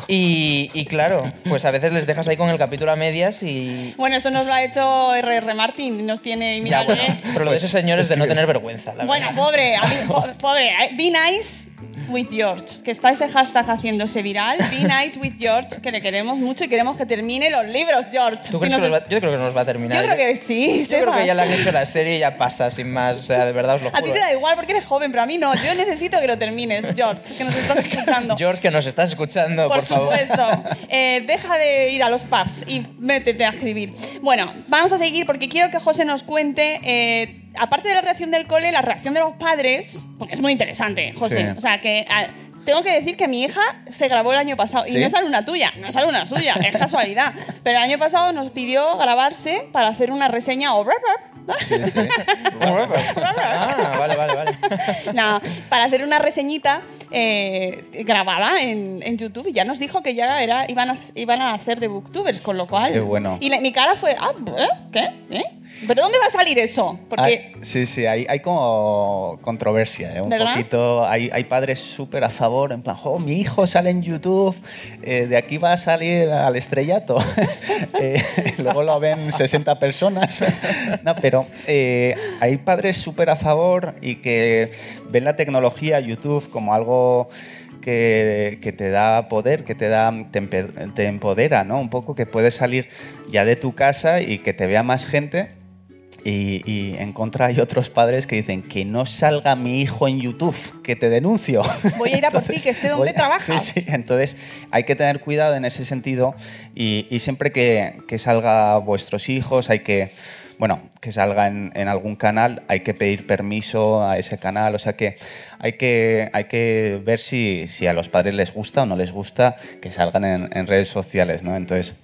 y, y claro, pues a veces les dejas ahí con el capítulo a medias y... Bueno, eso nos lo ha hecho R.R. Martin. Nos tiene... Ya, mira, bueno, ¿eh? Pero lo de ese señor es de no tener vergüenza. la Bueno, verdad. pobre, a mí- po- pobre. eh, Be nice with George, que está ese hashtag haciéndose viral. Be nice with George, que le queremos mucho y queremos que termine los libros, George. ¿Tú Si crees nos que los es- va- yo creo que nos va a terminar. Yo creo que sí, Yo creo que ya le han hecho la serie y ya pasa, sin más. O sea, de verdad os lo A ti juro. te da igual porque eres joven, pero a mí no. Yo necesito que lo termines, George, que nos estás escuchando. George, que nos estás escuchando, por, Por, favor. supuesto. Eh, deja de ir a los pubs y métete a escribir. Bueno, vamos a seguir porque quiero que José nos cuente, eh, aparte de la reacción del cole, la reacción de los padres, porque es muy interesante, José. Sí. O sea, que ah, tengo que decir que mi hija se grabó el año pasado y ¿Sí? no es alumna tuya, no es alumna suya, es casualidad. Pero el año pasado nos pidió grabarse para hacer una reseña o Ah, vale, vale, vale. no, para hacer una reseñita eh, grabada en, en YouTube y ya nos dijo que ya era, iban, a, iban a hacer de booktubers, con lo cual... Qué bueno. Y la- mi cara fue, ah, ¿eh? ¿qué? ¿Eh? ¿Pero dónde va a salir eso? Porque... Hay- sí, sí, hay, hay como controversia, ¿eh? un ¿Verdad? poquito. Hay, hay padres súper a favor, en plan, "Jo, mi hijo sale en YouTube, eh, de aquí va a salir al estrellato. Eh, luego lo ven 60 personas. no, pero eh, hay padres súper a favor y que ven la tecnología, YouTube, como algo que, que te da poder, que te, da, te, empe- te empodera, ¿no? Un poco que puedes salir ya de tu casa y que te vea más gente. Y, y en contra hay otros padres que dicen que no salga mi hijo en YouTube, que te denuncio. Voy a ir a por ti, que sé dónde trabajas. Sí, sí, entonces hay que tener cuidado en ese sentido y, y siempre que, que salga vuestros hijos hay que, bueno, que salga en, en algún canal, hay que pedir permiso a ese canal, o sea que hay que, hay que ver si, si a los padres les gusta o no les gusta que salgan en, en redes sociales, ¿no? Entonces,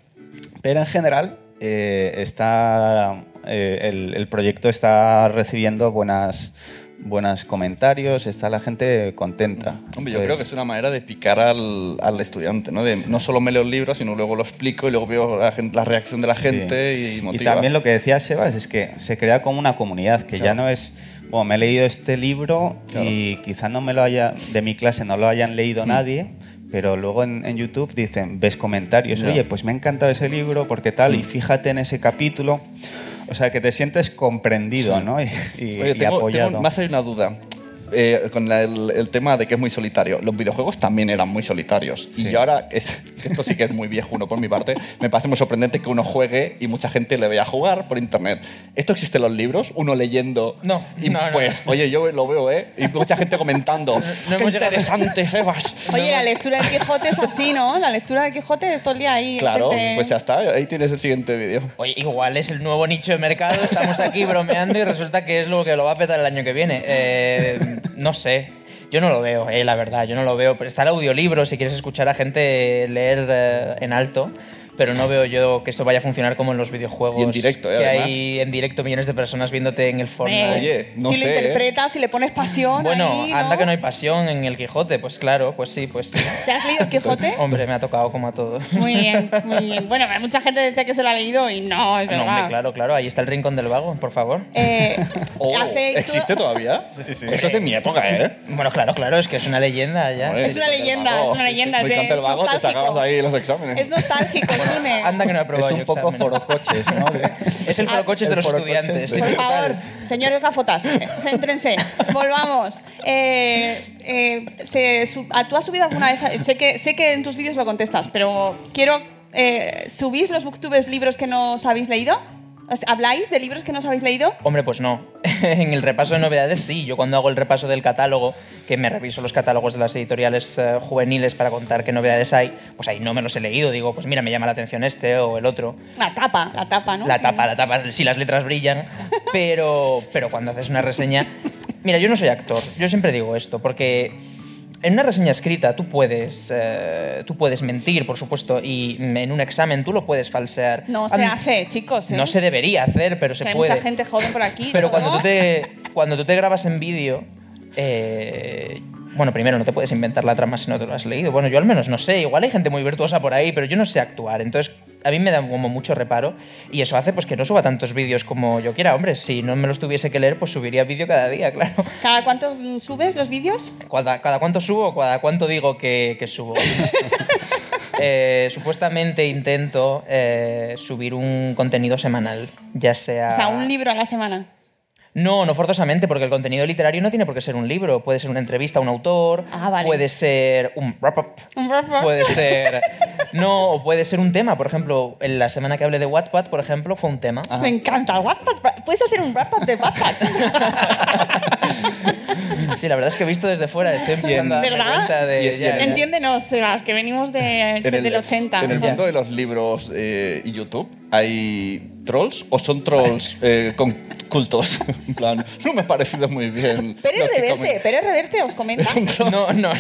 pero en general eh, está, eh, el, el proyecto está recibiendo buenas, buenos comentarios, está la gente contenta. Hombre, yo Entonces, creo que es una manera de picar al, al estudiante, ¿no? De no solo me leo el libro, sino luego lo explico y luego veo la, gen- la reacción de la gente y Y motiva. también lo que decía Sebas es que se crea como una comunidad, que ya Claro. no es, bueno, me he leído este libro Claro. y quizá no me lo haya, de mi clase no lo hayan leído Hmm. nadie, pero luego en, en YouTube dicen, ves comentarios, Ya. Hmm. oye, pues me ha encantado ese libro, porque tal, y fíjate en ese capítulo. O sea, que te sientes comprendido, Sí. ¿no? Y, y- Oye, y tengo, apoyado. tengo- me ha salido una duda. Eh, con el, el tema de que es muy solitario. Los videojuegos también eran muy solitarios. Y yo ahora, es, esto sí que es muy viejuno por mi parte, me parece muy sorprendente que uno juegue y mucha gente le vea jugar por internet. ¿Esto existe en los libros? Uno leyendo. No, Y no, no. pues, oye, yo lo veo, ¿eh? Y mucha gente comentando. no ¡Qué interesante, Sebas! Oye, la lectura del Quijote es así, ¿no? La lectura del Quijote es todo el día ahí. Claro, gente- pues ya está. Ahí tienes el siguiente vídeo. Oye, igual es el nuevo nicho de mercado, estamos aquí bromeando y resulta que es lo que lo va a petar el año que viene. Eh, no sé. Yo no lo veo, eh, la verdad, yo no lo veo. Está el audiolibro si quieres escuchar a gente leer eh, en alto. Pero no veo yo que esto vaya a funcionar como en los videojuegos. Y en directo, eh, Que además. hay en directo millones de personas viéndote en el Fortnite. Oye, no si sé, lo ¿eh? interpretas, si le pones pasión. Bueno, ahí, anda que no hay pasión en el Quijote, pues claro, pues sí, pues sí. ¿Te has leído el Quijote? Hombre, me ha tocado como a todos. Muy bien, muy bien. Bueno, mucha gente dice que se lo ha leído y no, es No, verdad. hombre, claro, claro, ahí está el rincón del vago, por favor. Eh, Oh, hace- ¿Existe todavía? Eso es de mi época, ¿eh? Bueno, claro, claro, es que es una leyenda ya. Es una leyenda, es una leyenda, es el es vago, te sacabas ahí los exámenes. Es nostálgico, Anda que no he Es aprobado un yo poco forocoches, ¿no? Es el forocoches de los estudiantes. Por sí, favor, señores gafotas, eh, céntrense. Volvamos. Eh, eh, se ah, ¿Tú has subido alguna vez? Sé que, sé que en tus vídeos lo contestas, pero quiero. eh, ¿Subís los booktubers libros que no os habéis leído? ¿Habláis de libros que no os habéis leído? Hombre, pues no. en el repaso de novedades sí. Yo cuando hago el repaso del catálogo, que me reviso los catálogos de las editoriales eh, juveniles para contar qué novedades hay, pues ahí no me los he leído. Digo, pues mira, me llama la atención este o el otro. La tapa, la tapa, ¿no? La tapa, la tapa, si las letras brillan. Pero, pero cuando haces una reseña. Mira, yo no soy actor. Yo siempre digo esto, porque en una reseña escrita tú puedes, eh, tú puedes mentir, por supuesto, y en un examen tú lo puedes falsear. No se hace, chicos. ¿eh? No se debería hacer, pero se Que hay puede. mucha gente joven por aquí. Pero ¿no? cuando tú te, cuando tú te grabas en vídeo, eh, bueno, primero no te puedes inventar la trama si no te lo has leído. Bueno, yo al menos no sé, igual hay gente muy virtuosa por ahí, pero yo no sé actuar. Entonces, a mí me da como mucho reparo y eso hace pues que no suba tantos vídeos como yo quiera. Hombre, si no me los tuviese que leer, pues subiría vídeo cada día, claro. ¿Cada cuánto mm, subes los vídeos? ¿Cada, cada cuánto subo? ¿Cada cuánto digo que, que subo? Eh, supuestamente intento eh, subir un contenido semanal, ya sea... O sea, un libro a la semana. No, no forzosamente, porque el contenido literario no tiene por qué ser un libro. Puede ser una entrevista a un autor, Ah, vale. puede ser un wrap-up, Un wrap-up. puede ser... No, o puede ser un tema. Por ejemplo, en la semana que hablé de Wattpad, por ejemplo, fue un tema. Me encanta el Wattpad. Puedes hacer un wrap-up de Wattpad. Sí, la verdad es que he visto desde fuera, estoy empezando a darme ¿Verdad? cuenta de... Y- y ya, en- ya. Entiéndenos, Sebas, que venimos de, En el- del 80. En el mundo de los libros eh, y YouTube, ¿hay trolls o son trolls eh, con cultos? En plan, no me ha parecido muy bien. Que Reverte, comen- Pérez Reverte os comenta. Es. No, no.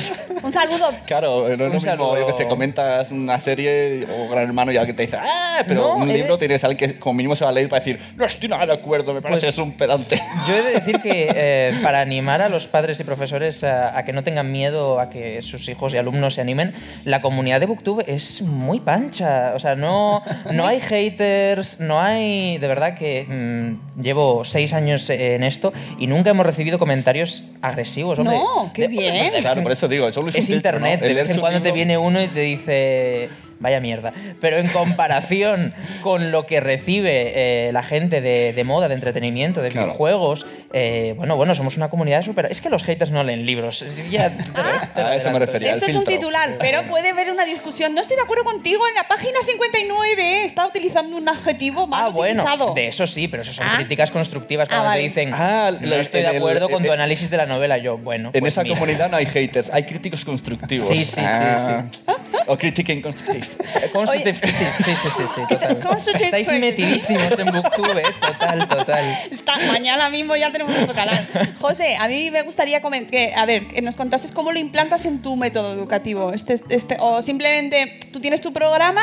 Un saludo. Claro, no es lo mismo, yo que sé, comentas una serie o Gran Hermano y alguien te dice, ¡ah! Pero No, un libro tienes a alguien que como mínimo se va a leer para decir, no estoy nada de acuerdo, me pareces Pues- un pedante. Yo he de decir que eh, para animar a los padres y profesores a, a que no tengan miedo a que sus hijos y alumnos se animen, la comunidad de Booktube es muy pancha. O sea, no, no hay haters, no hay... De verdad que mm, llevo seis años en esto y nunca hemos recibido comentarios agresivos. Hombre. No, qué bien. Claro, por eso digo, solo es un es filtro, internet. ¿no? De vez en cuando te viene uno y te dice. Vaya mierda. Pero en comparación con lo que recibe eh, la gente de, de moda, de entretenimiento, de Claro. videojuegos, eh, bueno, bueno, somos una comunidad súper. Es que los haters no leen libros. Es- Ya, te lo- te lo a eso me refería. Esto es un titular, pero puede haber una discusión. No estoy de acuerdo contigo. En la página 59 está utilizando un adjetivo mal Ah, bueno, utilizado. de eso sí, pero eso son Ah. críticas constructivas. Ah, Cuando vale. te dicen, Ah, no estoy de el- acuerdo con tu análisis de la novela, yo, bueno. En pues esa mira. comunidad no hay haters, hay críticos constructivos. Sí, sí, sí, Ah. O critiquing constructive. Constructive criticism. Sí, sí, sí, sí, total. Estáis metidísimos en Booktube, ¿eh? total, total. Está- mañana mismo ya tenemos nuestro canal. José, a mí me gustaría que, a ver, que nos contases cómo lo implantas en tu método educativo. Este, este, o simplemente tú tienes tu programa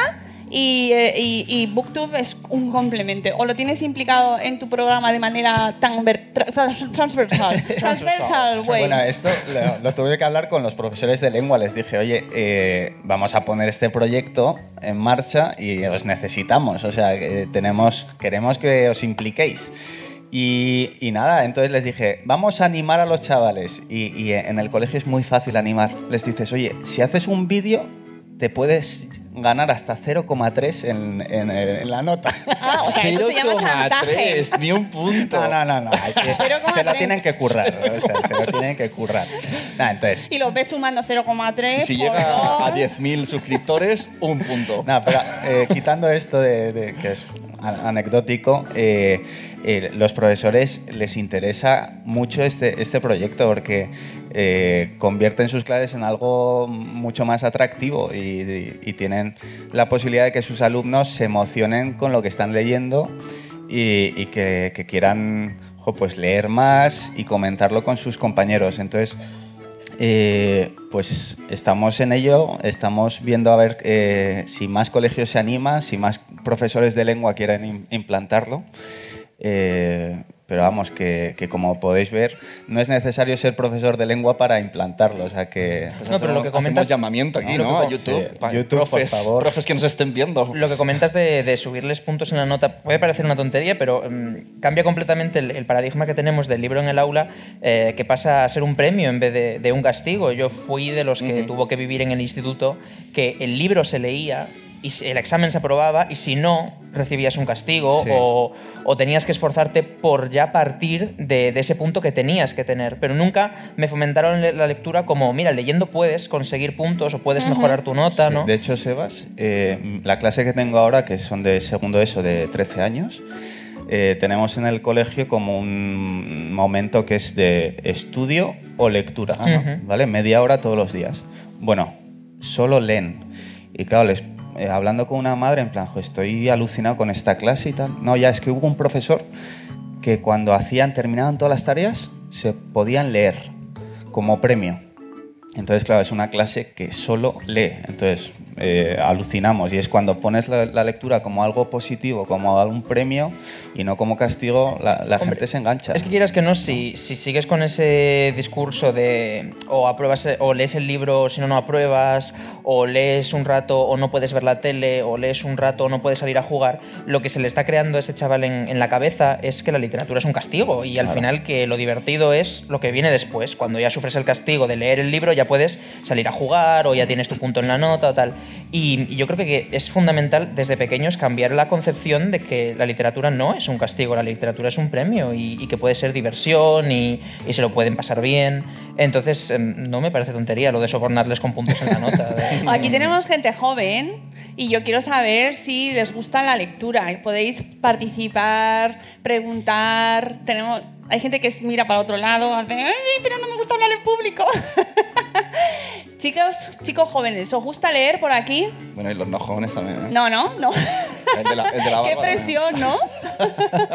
y, eh, y, y Booktube es un complemento. O lo tienes implicado en tu programa de manera tan tra- tra- transversal. transversal, güey. Bueno, esto lo, lo tuve que hablar con los profesores de lengua. Les dije, oye, eh, vamos a poner este proyecto en marcha y os necesitamos. O sea, que tenemos, queremos que os impliquéis. Y, y nada, entonces les dije, vamos a animar a los chavales. Y, y en el colegio es muy fácil animar. Les dices, oye, si haces un vídeo, te puedes ganar hasta 0,3 en, en- en la nota. Ah, o sea, eso se llama chantaje. 0,3, ni un punto. No, no, no, no. hay que- 0,3. se lo tienen que currar. O sea, se lo tienen que currar. Entonces, Y lo ves sumando 0,3. Si llega a dos. 10.000 suscriptores, un punto. No, pero eh, quitando esto de, de- que es anecdótico, eh, eh, los profesores les interesa mucho este, este proyecto porque eh, convierten sus clases en algo mucho más atractivo y, y- y tienen la posibilidad de que sus alumnos se emocionen con lo que están leyendo y, que, quieran pues leer más y comentarlo con sus compañeros. Entonces, Eh, pues estamos en ello, estamos viendo a ver eh, si más colegios se animan, si más profesores de lengua quieren im- implantarlo. Eh, pero vamos, que, que como podéis ver, no es necesario ser profesor de lengua para implantarlo. O sea que. No, pero lo que Hacemos comentas- llamamiento aquí, ¿no? que A YouTube. sí, YouTube, por profes, favor. profes que nos estén viendo. Lo que comentas de, de subirles puntos en la nota puede parecer una tontería, pero mm, cambia completamente el, el paradigma que tenemos del libro en el aula, eh, que pasa a ser un premio en vez de, de un castigo. Yo fui de los que tuvo que vivir en el instituto que el libro se leía y el examen se aprobaba y si no, recibías un castigo Sí. o, o tenías que esforzarte por ya partir de, de ese punto que tenías que tener. Pero nunca me fomentaron la lectura como, mira, leyendo puedes conseguir puntos o puedes mejorar tu nota, Sí, ¿no? De hecho, Sebas, eh, la clase que tengo ahora, que son de segundo ESO de 13 años, eh, tenemos en el colegio como un momento que es de estudio o lectura, Ujú. ¿vale? Media hora todos los días. Bueno, solo leen. Y claro, les, eh, hablando con una madre, en plan, "Jo, estoy alucinado con esta clase y tal. No, ya es que hubo un profesor que cuando hacían, terminaban todas las tareas, se podían leer como premio. Entonces, claro, es una clase que solo lee. Entonces, eh, alucinamos. Y es cuando pones la, la lectura como algo positivo, como algún premio, y no como castigo, la, la gente se engancha. Es que quieras que no, si, si sigues con ese discurso de o apruebas o lees el libro si no no apruebas, o lees un rato o no puedes ver la tele, o lees un rato o no puedes salir a jugar, lo que se le está creando a ese chaval en, en la cabeza es que la literatura es un castigo y al final que lo divertido es lo que viene después. Cuando ya sufres el castigo de leer el libro ya puedes salir a jugar o ya tienes tu punto en la nota o tal. Y, y yo creo que, es fundamental desde pequeños cambiar la concepción de que la literatura no es un castigo, la literatura es un premio y, y que puede ser diversión y, y se lo pueden pasar bien. Entonces, em, no me parece tontería lo de sobornarles con puntos en la nota. Aquí tenemos gente joven y yo quiero saber si les gusta la lectura. Podéis participar, preguntar. Tenemos, hay gente que mira para otro lado, hace, "Ay, pero no me gusta hablar en público. Chicos, chicos jóvenes, ¿os gusta leer por aquí? Bueno, y los no jóvenes también, ¿eh? No, no, no. El de la, el de la Qué presión, ¿no?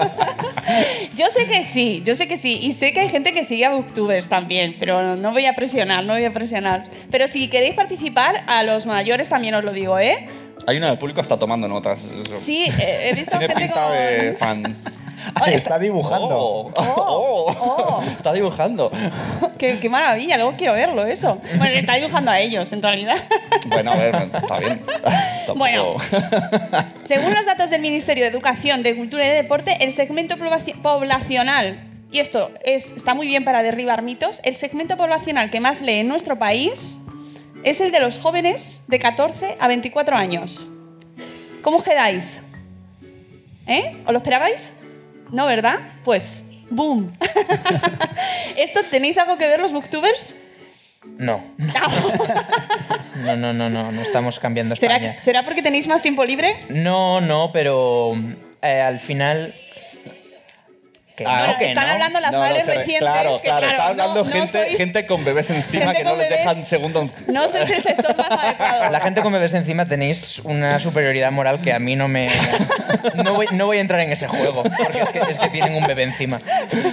yo sé que sí, yo sé que sí. Y sé que hay gente que sigue a Booktubers también, pero no voy a presionar, no voy a presionar. Pero si queréis participar, a los mayores también os lo digo, ¿eh? Hay uno del público está tomando notas. eso. Sí, he visto Tiene gente pinta con... de fan. Oh, está- dibujando. Oh, oh, oh. Está dibujando. Qué, qué maravilla, luego quiero verlo eso. Bueno, le está dibujando a ellos, en realidad. Bueno, a ver, está bien. Tampoco- Bueno. Según los datos del Ministerio de Educación, de Cultura y de Deporte, el segmento poblaci- poblacional, y esto es- está muy bien para derribar mitos, el segmento poblacional que más lee en nuestro país es el de los jóvenes de 14 a 24 años. ¿Cómo os quedáis? ¿Eh? ¿Os lo esperabais? No, ¿verdad? Pues, ¡boom! ¿Esto tenéis algo que ver los booktubers? No, no, no, no, no, no estamos cambiando ¿Será, España. ¿Será porque tenéis más tiempo libre? No, no, pero eh, al final... Que Ah, no, que están no. hablando las No, madres recientes. Claro, que, claro, está hablando no- no gente, sois- gente con bebés encima gente que no les bebés. dejan segundo. No sois el sector más adecuado. La gente con bebés encima tenéis una superioridad moral que a mí no me... No voy, no voy a entrar en ese juego, porque es que, es que tienen un bebé encima.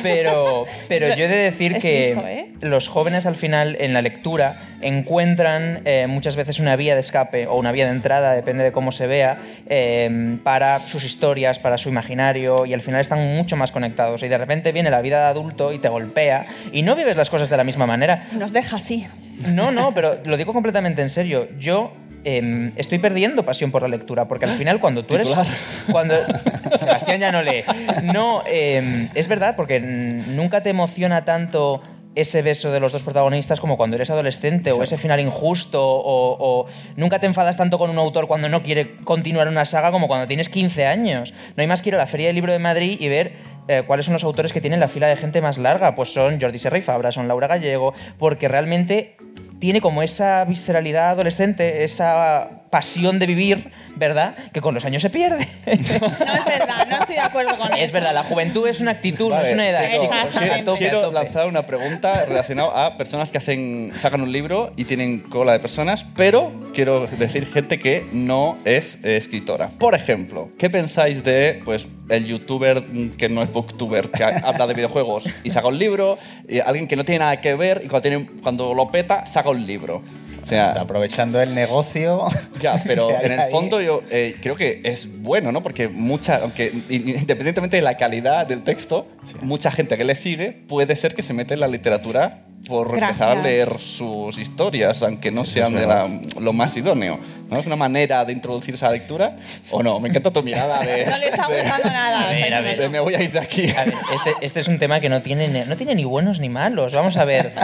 Pero, pero yo he de decir Es que listo, ¿eh? los jóvenes al final en la lectura encuentran eh, muchas veces una vía de escape o una vía de entrada, depende de cómo se vea, eh, para sus historias, para su imaginario y al final están mucho más conectados. Y de repente viene la vida de adulto y te golpea y no vives las cosas de la misma manera. Nos deja así. No, no, pero lo digo completamente en serio. Yo em, estoy perdiendo pasión por la lectura, porque al final cuando tú eres... Titular. Cuando, Sebastián ya no lee. No, em, es verdad, porque nunca te emociona tanto ese beso de los dos protagonistas como cuando eres adolescente o ese final injusto o, o nunca te enfadas tanto con un autor cuando no quiere continuar una saga como cuando tienes 15 años. No hay más que ir a la Feria del Libro de Madrid y ver eh, cuáles son los autores que tienen la fila de gente más larga. Pues son Jordi Serra y Fabra, son Laura Gallego, porque realmente tiene como esa visceralidad adolescente, esa pasión de vivir ¿verdad? Que con los años se pierde. No es verdad, no estoy de acuerdo con eso. es verdad, la juventud es una actitud, no Vale, es una edad. tengo-. Exactamente. Tope, Quiero lanzar una pregunta relacionada a personas que hacen, sacan un libro y tienen cola de personas, pero quiero decir gente que no es eh, escritora. Por ejemplo, ¿qué pensáis de pues el youtuber que no es booktuber, que ha- habla de videojuegos y saca un libro, y alguien que no tiene nada que ver y cuando, tiene, cuando lo peta saca un libro? O sea, Está aprovechando el negocio. ya, pero en el fondo yo eh, creo que es bueno, ¿no? Porque mucha, aunque independientemente de la calidad del texto, mucha gente que le sigue puede ser que se mete en la literatura por empezar a Gracias. leer sus historias, aunque no sean de la- lo más idóneo. ¿No es una manera de introducirse a la lectura? ¿O no? Me encanta tu mirada de... No le está gustando nada. A ver, a ver. de me voy a ir de aquí. A ver, este, este es un tema que no tiene, ni- no tiene ni buenos ni malos. Vamos a ver.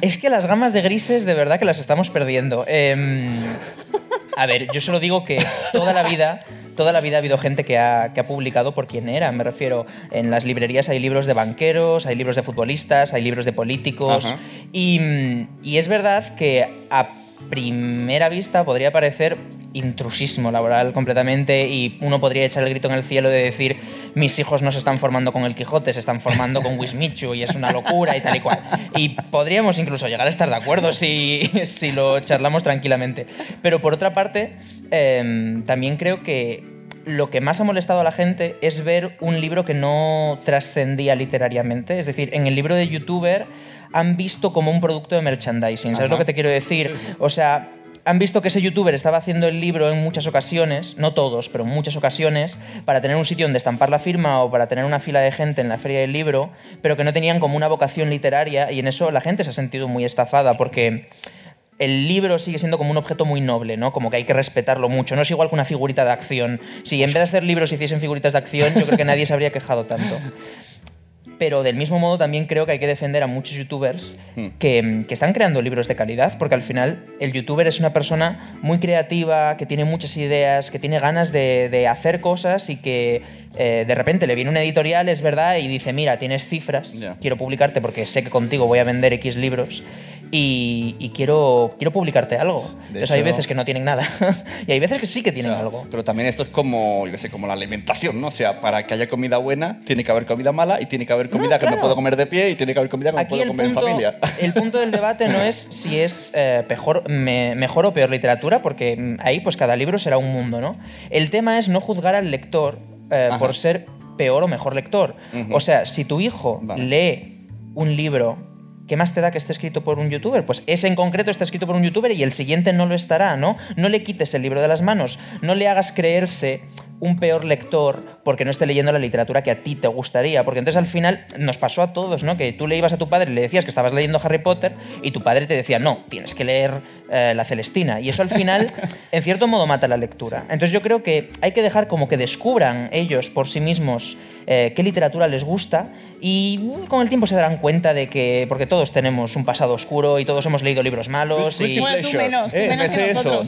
Es que las gamas de grises de verdad que las estamos perdiendo. Em, a ver, yo solo digo que toda la vida, toda la vida ha habido gente que ha, que ha publicado por quien era. Me refiero, en las librerías hay libros de banqueros, hay libros de futbolistas, hay libros de políticos. Ajá. Y, y es verdad que a primera vista podría parecer intrusismo laboral completamente y uno podría echar el grito en el cielo de decir mis hijos no se están formando con el Quijote, se están formando con Wismichu y es una locura y tal y cual. Y podríamos incluso llegar a estar de acuerdo si, si lo charlamos tranquilamente. Pero por otra parte, em, también creo que lo que más ha molestado a la gente es ver un libro que no trascendía literariamente. Es decir, en el libro de youtuber han visto como un producto de merchandising. ¿Sabes Ajá. lo que te quiero decir? O sea, han visto que ese youtuber estaba haciendo el libro en muchas ocasiones, no todos, pero en muchas ocasiones, para tener un sitio donde estampar la firma o para tener una fila de gente en la feria del libro, pero que no tenían como una vocación literaria y en eso la gente se ha sentido muy estafada porque el libro sigue siendo como un objeto muy noble, ¿no? Como que hay que respetarlo mucho. No es igual que una figurita de acción. Si en vez de hacer libros hiciesen figuritas de acción, yo creo que nadie se habría quejado tanto. Pero del mismo modo también creo que hay que defender a muchos youtubers que, que están creando libros de calidad, porque al final el youtuber es una persona muy creativa, que tiene muchas ideas, que tiene ganas de, de hacer cosas y que eh, de repente le viene un editorial, es verdad, y dice, mira, tienes cifras, quiero publicarte porque sé que contigo voy a vender X libros. Y, y quiero, quiero publicarte algo. De Entonces hay veces que no tienen nada y hay veces que sí que tienen Claro, algo. Pero también esto es como, yo qué sé, como la alimentación, ¿no? O sea, para que haya comida buena, tiene que haber comida mala y tiene que haber comida que me claro. puedo comer de pie y tiene que haber comida que me Aquí puedo el comer punto, en familia. el punto del debate no es si es eh, mejor, me- mejor o peor literatura, porque ahí pues cada libro será un mundo, ¿no? El tema es no juzgar al lector eh, por ser peor o mejor lector. O sea, si tu hijo Vale. lee un libro, ¿qué más te da que esté escrito por un youtuber? Pues ese en concreto está escrito por un youtuber y el siguiente no lo estará, ¿no? No le quites el libro de las manos, no le hagas creerse un peor lector porque no esté leyendo la literatura que a ti te gustaría. Porque entonces al final nos pasó a todos, ¿no? Que tú le ibas a tu padre y le decías que estabas leyendo Harry Potter y tu padre te decía, no, tienes que leer eh, La Celestina. Y eso al final, en cierto modo, mata la lectura. Entonces yo creo que hay que dejar como que descubran ellos por sí mismos eh, qué literatura les gusta y mm, con el tiempo se darán cuenta de que, porque todos tenemos un pasado oscuro y todos hemos leído libros malos y Guilty Bueno, tú pleasure. menos, tú Eh, menos que eso.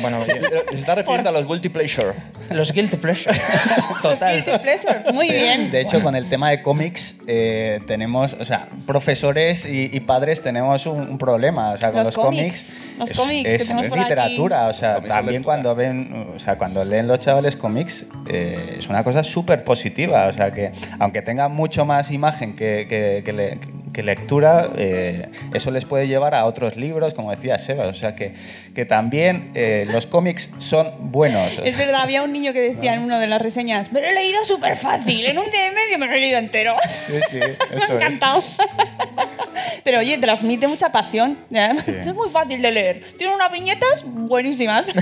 Bueno, se- está refiriendo a los guilty pleasure. los guilty pleasure. Total. Guilty pleasure. Muy bien. De hecho, con el tema de cómics, eh, tenemos, o sea, profesores y, y padres tenemos un, un problema. O sea, con Los los, cómics, los cómics que es, tenemos es por aquí. literatura. O sea, también cuando ven, o sea, cuando leen los chavales cómics, eh, es una cosa súper positiva. O sea, que aunque tengan mucho más imagen que, que- que le- que lectura, eh, eso les puede llevar a otros libros, como decía Seba. O sea, que, que también eh, los cómics son buenos. Es verdad, había un niño que decía en una de las reseñas, me lo he leído súper fácil, en un día y medio me lo he leído entero. Sí, sí, me ha es. encantado. Pero oye, transmite mucha pasión. ¿eh? Es muy fácil de leer. Tiene unas viñetas buenísimas.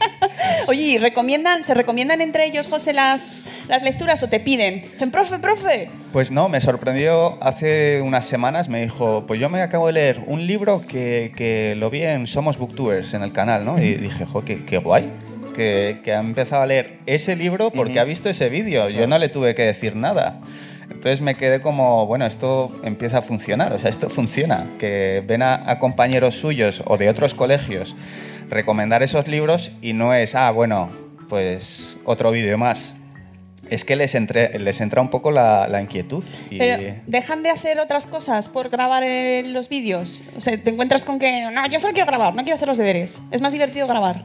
oye, ¿y recomiendan, ¿se recomiendan entre ellos, José, las, las lecturas o te piden? Profe, profe. Pues no, me sorprendió hace unas semanas, me dijo, pues yo me acabo de leer un libro que, que lo vi en Somos Booktubers, en el canal, ¿no? Y dije, jo, qué, qué guay, que, que ha empezado a leer ese libro porque ha visto ese vídeo, yo no le tuve que decir nada. Entonces me quedé como, bueno, esto empieza a funcionar, o sea, esto funciona, que ven a, a compañeros suyos o de otros colegios recomendar esos libros y no es, ah, bueno, pues otro vídeo más. Es que les, entre- les entra un poco la, la inquietud. Y, Pero dejan de hacer otras cosas por grabar los vídeos. O sea, te encuentras con que, no, yo solo quiero grabar, no quiero hacer los deberes. Es más divertido grabar.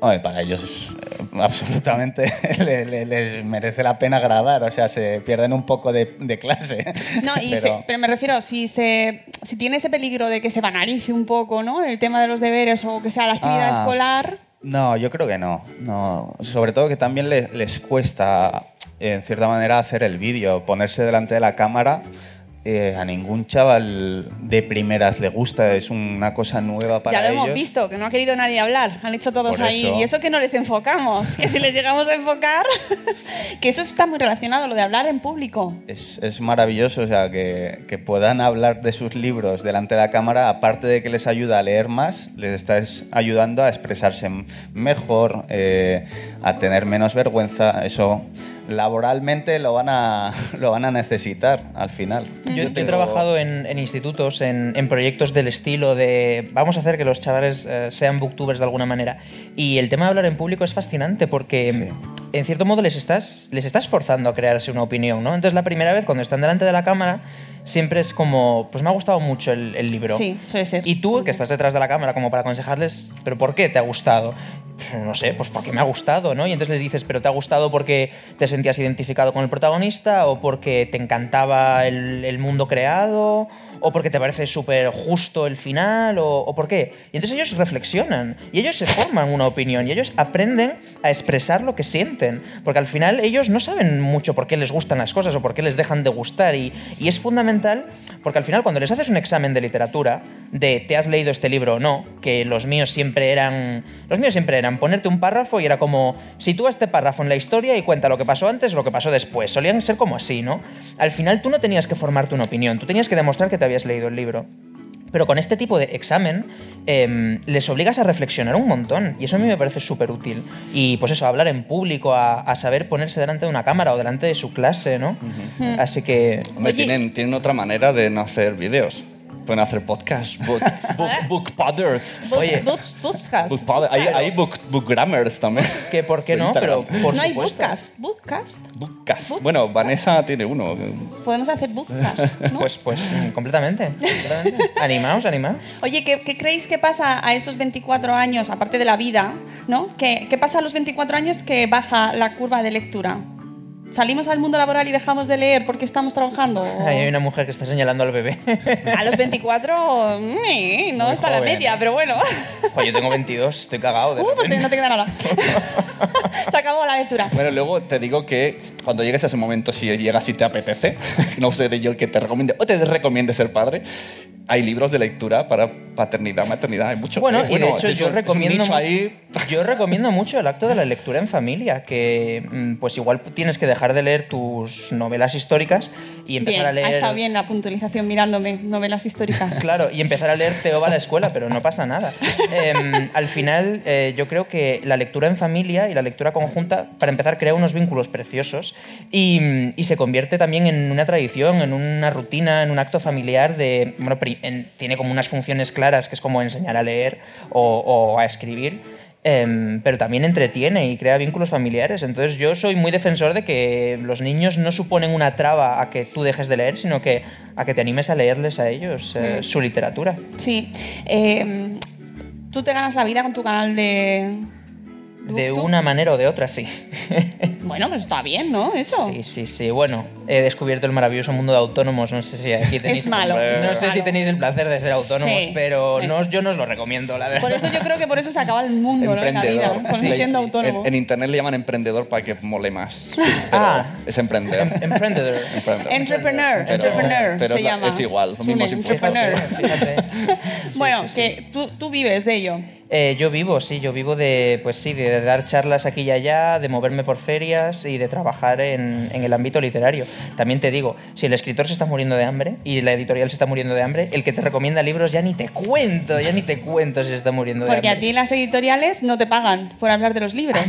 Para ellos eh, absolutamente le- le- les merece la pena grabar, o sea, se pierden un poco de, de clase. No, y Pero- se- pero me refiero, si, se, si tiene ese peligro de que se banalice un poco, ¿no? El tema de los deberes o que sea la actividad Ah. escolar. No, yo creo que no. no. Sobre todo que también le- les cuesta, en cierta manera, hacer el vídeo, ponerse delante de la cámara. eh, a ningún chaval de primeras le gusta, es una cosa nueva para ya lo ellos. hemos visto, que no ha querido nadie hablar. Han hecho todos Por ahí. eso. Y eso que no les enfocamos. Que si les llegamos a enfocar. que eso está muy relacionado, lo de hablar en público. Es, es maravilloso, o sea, que, que puedan hablar de sus libros delante de la cámara, aparte de que les ayuda a leer más, les está es- ayudando a expresarse mejor, eh, a tener menos vergüenza. Eso laboralmente lo van a, lo van a necesitar al final. Yo, yo he trabajado en, en institutos, en, en proyectos del estilo de vamos a hacer que los chavales eh, sean booktubers de alguna manera. Y el tema de hablar en público es fascinante porque en cierto modo les estás, les estás forzando a crearse una opinión, ¿no? Entonces la primera vez cuando están delante de la cámara siempre es como, pues me ha gustado mucho el, el libro. Sí, suele ser. Y tú, que estás detrás de la cámara como para aconsejarles, ¿pero por qué te ha gustado? Pues, no sé, pues porque me ha gustado, ¿no? Y entonces les dices, ¿pero te ha gustado porque te sentías identificado con el protagonista? ¿O porque te encantaba el, el mundo creado? ¿O porque te parece súper justo el final? ¿O, o por qué? Y entonces ellos reflexionan y ellos se forman una opinión y ellos aprenden a expresar lo que sienten. Porque al final ellos no saben mucho por qué les gustan las cosas o por qué les dejan de gustar. Y, y es fundamental porque al final cuando les haces un examen de literatura, de te has leído este libro o no, que los míos siempre eran... Los míos siempre eran ponerte un párrafo y era como, sitúa este párrafo en la historia y cuenta lo que pasó antes o lo que pasó después. Solían ser como así, ¿no? Al final tú no tenías que formarte una opinión, tú tenías que demostrar que te habías leído el libro. Pero con este tipo de examen em, les obligas a reflexionar un montón y eso a mí me parece súper útil. Y pues eso, hablar en público, a, a saber ponerse delante de una cámara o delante de su clase, ¿no? Así que... Hombre, Oye. tienen, tienen otra manera de no hacer vídeos. Pueden hacer podcasts, book, book, book podders. Book- Oye. Book pod- hay, hay book, book grammars también. Que por qué De no, pero por no hay supuesto. bookcast. Bookcast. Bookcast. Book- Bueno, Vanessa tiene uno. Podemos hacer bookcast, ¿no? Pues, pues completamente. completamente. Animaos, animaos. Oye, ¿qué, qué creéis que pasa a esos 24 años, aparte de la vida, ¿no? ¿Qué, qué pasa a los 24 años que baja la curva de lectura? ¿Salimos al mundo laboral y dejamos de leer porque estamos trabajando? ¿O- Ahí hay una mujer que está señalando al bebé. A los 24, mm, no Muy está la joven. media, pero bueno. Joder, yo tengo 22, estoy cagado. De Uh, pues no te queda nada. Se acabó la lectura. Bueno, luego te digo que cuando llegues a ese momento, si llegas y te apetece, no seré yo el que te recomiende o te recomiende ser padre, hay libros de lectura para paternidad, maternidad, hay muchos. Bueno, ¿eh? y de hecho es yo recomiendo, ahí. yo recomiendo mucho el acto de la lectura en familia, que mm, pues igual tienes que dejar de leer tus novelas históricas y empezar Bien, a leer... ha estado bien la puntualización mirándome, novelas históricas. Claro, y empezar a leer Teo va a la escuela, pero no pasa nada. Em, al final, eh, yo creo que la lectura en familia y la lectura conjunta, para empezar, crea unos vínculos preciosos y, y se convierte también en una tradición, en una rutina, en un acto familiar de... Bueno, pri- en- tiene como unas funciones claras, que es como enseñar a leer o, o a escribir. em, pero también entretiene y crea vínculos familiares. Entonces yo soy muy defensor de que los niños no suponen una traba a que tú dejes de leer, sino que a que te animes a leerles a ellos eh, su literatura. Sí. Eh, Tú te ganas la vida con tu canal de. De una manera o de otra, sí. Bueno, pues está bien, ¿no? Eso. Sí, sí, sí. Bueno, he descubierto el maravilloso mundo de autónomos. No sé si aquí tenéis... Es malo, No es sé malo. si tenéis el placer de ser autónomos, Sí, pero sí. No, yo no os lo recomiendo, la verdad. Por eso yo creo que por eso se acaba el mundo, ¿no? En la vida, Emprendedor. con Sí, siendo autónomo. En, en internet le llaman emprendedor para que mole más. Pero Ah. es emprender. Emprendedor. Emprendedor. Entrepreneur, Pero- entrepreneur pero se es la- llama. es igual, los mismos impuestos. entrepreneur. Fíjate. bueno, sí, sí. que tú, tú vives de ello. Eh, yo vivo, sí, yo vivo de, pues sí, de dar charlas aquí y allá, de moverme por ferias y de trabajar en, en el ámbito literario. También te digo, si el escritor se está muriendo de hambre y la editorial se está muriendo de hambre, el que te recomienda libros ya ni te cuento, ya ni te cuento si se está muriendo de Porque a hambre. ti las editoriales no te pagan por hablar de los libros.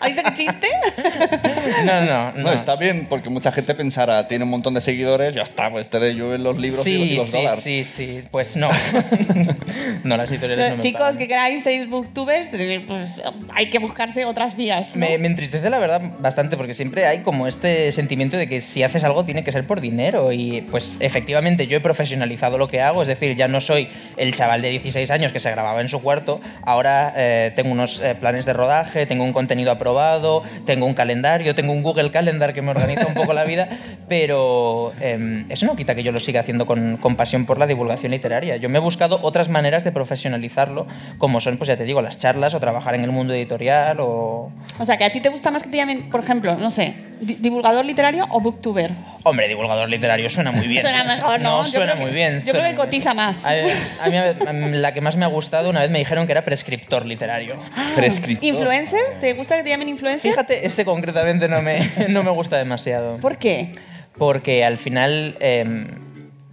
¿Has visto qué chiste? No, no, no. No, está bien porque mucha gente pensará, tiene un montón de seguidores, ya está, pues te llueven los libros y Sí, los sí, dólares. sí, sí. Pues no. no, las editoriales no me chicos pagan. que queráis ser booktubers, pues hay que buscarse otras vías. ¿no? Me, me entristece la verdad bastante porque siempre hay como este sentimiento de que si haces algo tiene que ser por dinero y pues efectivamente yo he profesionalizado lo que hago, es decir, ya no soy el chaval de 16 años que se grababa en su cuarto, ahora eh, tengo unos eh, planes de rodaje, tengo un contenido aprobado, tengo un calendario, tengo un Google Calendar que me organiza un poco la vida, pero eh, eso no quita que yo lo siga haciendo con, con pasión por la divulgación literaria. Yo me he buscado otras maneras de profesionalizarlo, como son, pues ya te digo, las charlas o trabajar en el mundo editorial o... O sea, que a ti te gusta más que te llamen, por ejemplo, no sé, di- divulgador literario o booktuber. Hombre, divulgador literario suena muy bien. Suena mejor, ¿no? Yo suena que- muy bien. yo creo que cotiza más. A, a mí la que más me ha gustado, una vez me dijeron que era prescriptor literario. Prescriptor. ¿Influencer? ¿Te gusta que te llamen influencer? Fíjate, ese concretamente no me, no me gusta demasiado. ¿Por qué? Porque al final em,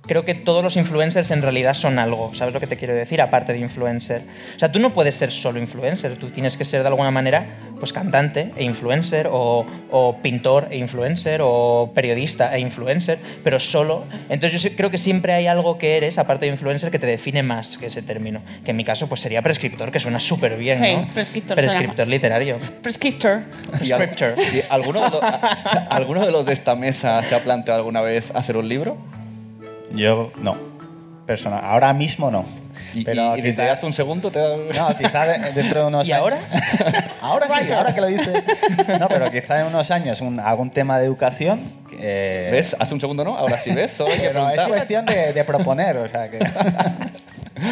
creo que todos los influencers en realidad son algo. ¿Sabes lo que te quiero decir? Aparte de influencer. O sea, tú no puedes ser solo influencer. Tú tienes que ser de alguna manera pues cantante e influencer o, o pintor e influencer o periodista e influencer, pero solo. Entonces yo creo que siempre hay algo que eres, aparte de influencer, que te define más que ese término. Que en mi caso pues sería prescriptor, que suena súper bien, Sí, ¿no? prescriptor Prescriptor literario. Prescriptor. ¿Y, al- y alguno, de los, a- ¿Alguno de los de esta mesa se ha planteado alguna vez hacer un libro? Yo no. Personal. Ahora mismo no. Y, Pero y- y desde hace un segundo te da... No, quizá de- dentro de unos ¿Y años- ahora? ahora sí, ahora que lo dices. No, pero quizá en unos años un- algún tema de educación. eh, ¿Ves? Hace un segundo no, ahora sí ves. Solo hay que Pero es cuestión de, de proponer, o sea que.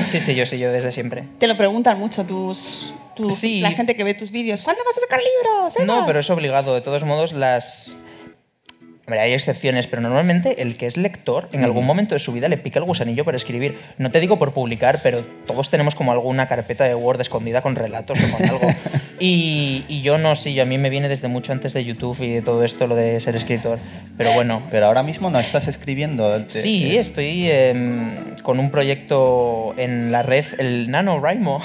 Sí, sí, yo sí, yo desde siempre. Te lo preguntan mucho tus, tus- Sí. la gente que ve tus vídeos. ¿Cuándo vas a sacar libros? No, Sebas? pero es obligado. De todos modos, las. Hombre, hay excepciones, pero normalmente el que es lector en algún momento de su vida le pica el gusanillo para escribir. No te digo por publicar, pero todos tenemos como alguna carpeta de Word escondida con relatos o con algo. Y, y yo no, sí, yo a mí me viene desde mucho antes de YouTube y de todo esto lo de ser escritor. Pero bueno. Pero ahora mismo no estás escribiendo. te- Sí, estoy em, con un proyecto en la red, el NaNoWriMo.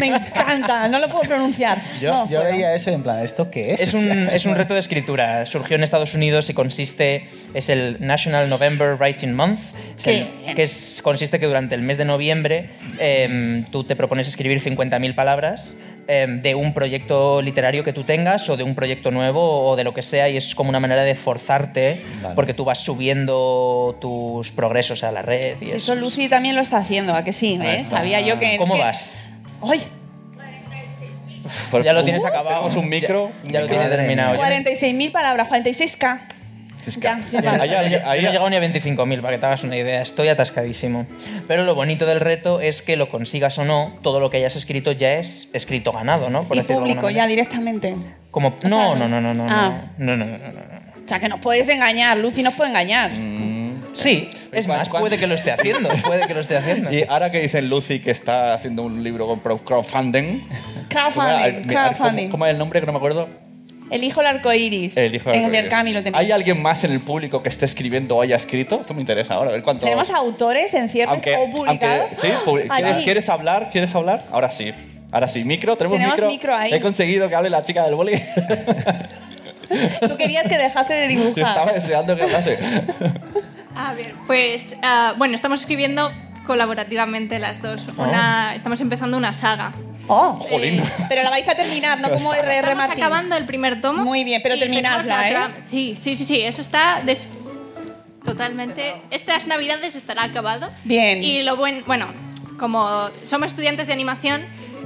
Me encanta, no lo puedo pronunciar. Yo, No yo veía eso en plan, ¿esto qué es? Es un, es un reto de escritura. Surgió en Estados Unidos y consiste, es el National November Writing Month, bien. que es, consiste que durante el mes de noviembre em, tú te propones escribir 50.000 palabras em, de un proyecto literario que tú tengas o de un proyecto nuevo o de lo que sea y es como una manera de forzarte Vale. porque tú vas subiendo tus progresos a la red. Y Sí, eso. eso Lucy también lo está haciendo, ¿a que sí? ¿eh? Sabía yo que... ¿Cómo que- vas? ¡Ay! Ya lo tienes acabado. Tenemos un micro. Ya, ya lo micro. terminado. Yo no- 46.000 palabras, 46k. Ya, Ahí- ahí- yo- yo ahí- no he llegado ni a 25.000, para que te hagas una idea. Estoy atascadísimo. Pero lo bonito del reto es que lo consigas o no, todo lo que hayas escrito ya es escrito ganado, ¿no? Por y público ya directamente. Como, sea, no, no, no, no, no, Ah. no, no, no, no, no, no. O sea, que nos puedes engañar, Lucy nos puede engañar. Sí, es ¿Cuán- más, puede que lo esté haciendo, puede que lo esté haciendo. Y ahora que dicen Lucy que está haciendo un libro con crowdfunding. Crowdfunding, Mira, ¿cómo- crowdfunding. ¿Cómo es el nombre que no me acuerdo? El hijo del arco iris. El hijo del En el arcoíris. Lo tenemos. ¿Hay alguien más en el público que esté escribiendo o haya escrito? Esto me interesa ahora, a ver cuánto. Tenemos autores en cierres aunque, o publicados. aunque- sí, Allí. ¿quieres, quieres hablar? ¿Quieres hablar? Ahora sí. Ahora sí, micro, tenemos, Tenemos micro. micro ahí. He conseguido que hable la chica del boli. Tú querías que dejase de Yo estaba dibujar. deseando que hablase. A ver, pues ah, bueno, estamos escribiendo colaborativamente las dos. Una, Estamos empezando una saga. Oh, Jolín. Eh, pero la vais a terminar, no como RR Estamos Martín. acabando el primer tomo. Muy bien, pero terminadla, ¿eh? la otra- Sí, sí, sí, sí, eso está de- totalmente. Estas navidades estará acabado. Bien. Y lo buen, bueno, como somos estudiantes de animación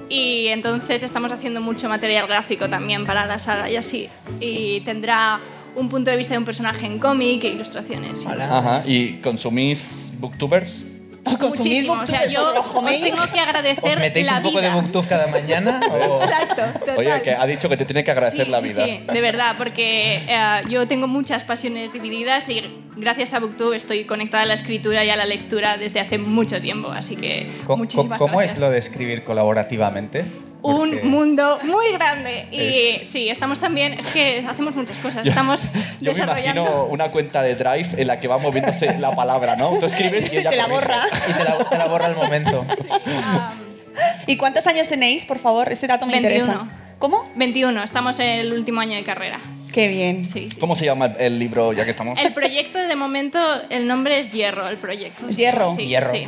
y entonces estamos haciendo mucho material gráfico también para la saga y así. Y tendrá un punto de vista de un personaje en cómic e ilustraciones. y Ajá. ¿Y consumís booktubers? Muchísimo. O sea, yo ¿os tengo que agradecer ¿Os metéis la un poco vida. de booktube cada mañana? o- Exacto, total. Oye, que ha dicho que te tiene que agradecer Sí, la sí, vida. Sí, de verdad, porque eh, yo tengo muchas pasiones divididas y gracias a Booktube estoy conectada a la escritura y a la lectura desde hace mucho tiempo, así que ¿Cómo, muchísimas cómo es gracias. lo de escribir colaborativamente? Un Porque- mundo muy grande y Es- sí, estamos también, es que hacemos muchas cosas, estamos Yo me imagino una cuenta de Drive en la que va moviéndose la palabra, ¿no? Tú escribes y ella Te la corrige. borra. Y te la, te la borra al momento. ¿Y cuántos años tenéis, por favor? Ese dato me 21. interesa. ¿Cómo? 21, estamos en el último año de carrera. Qué bien. Sí. ¿Cómo se llama el libro, ya que estamos? El proyecto, de momento, el nombre es Hierro, el proyecto. Hierro. Sí, Hierro. sí.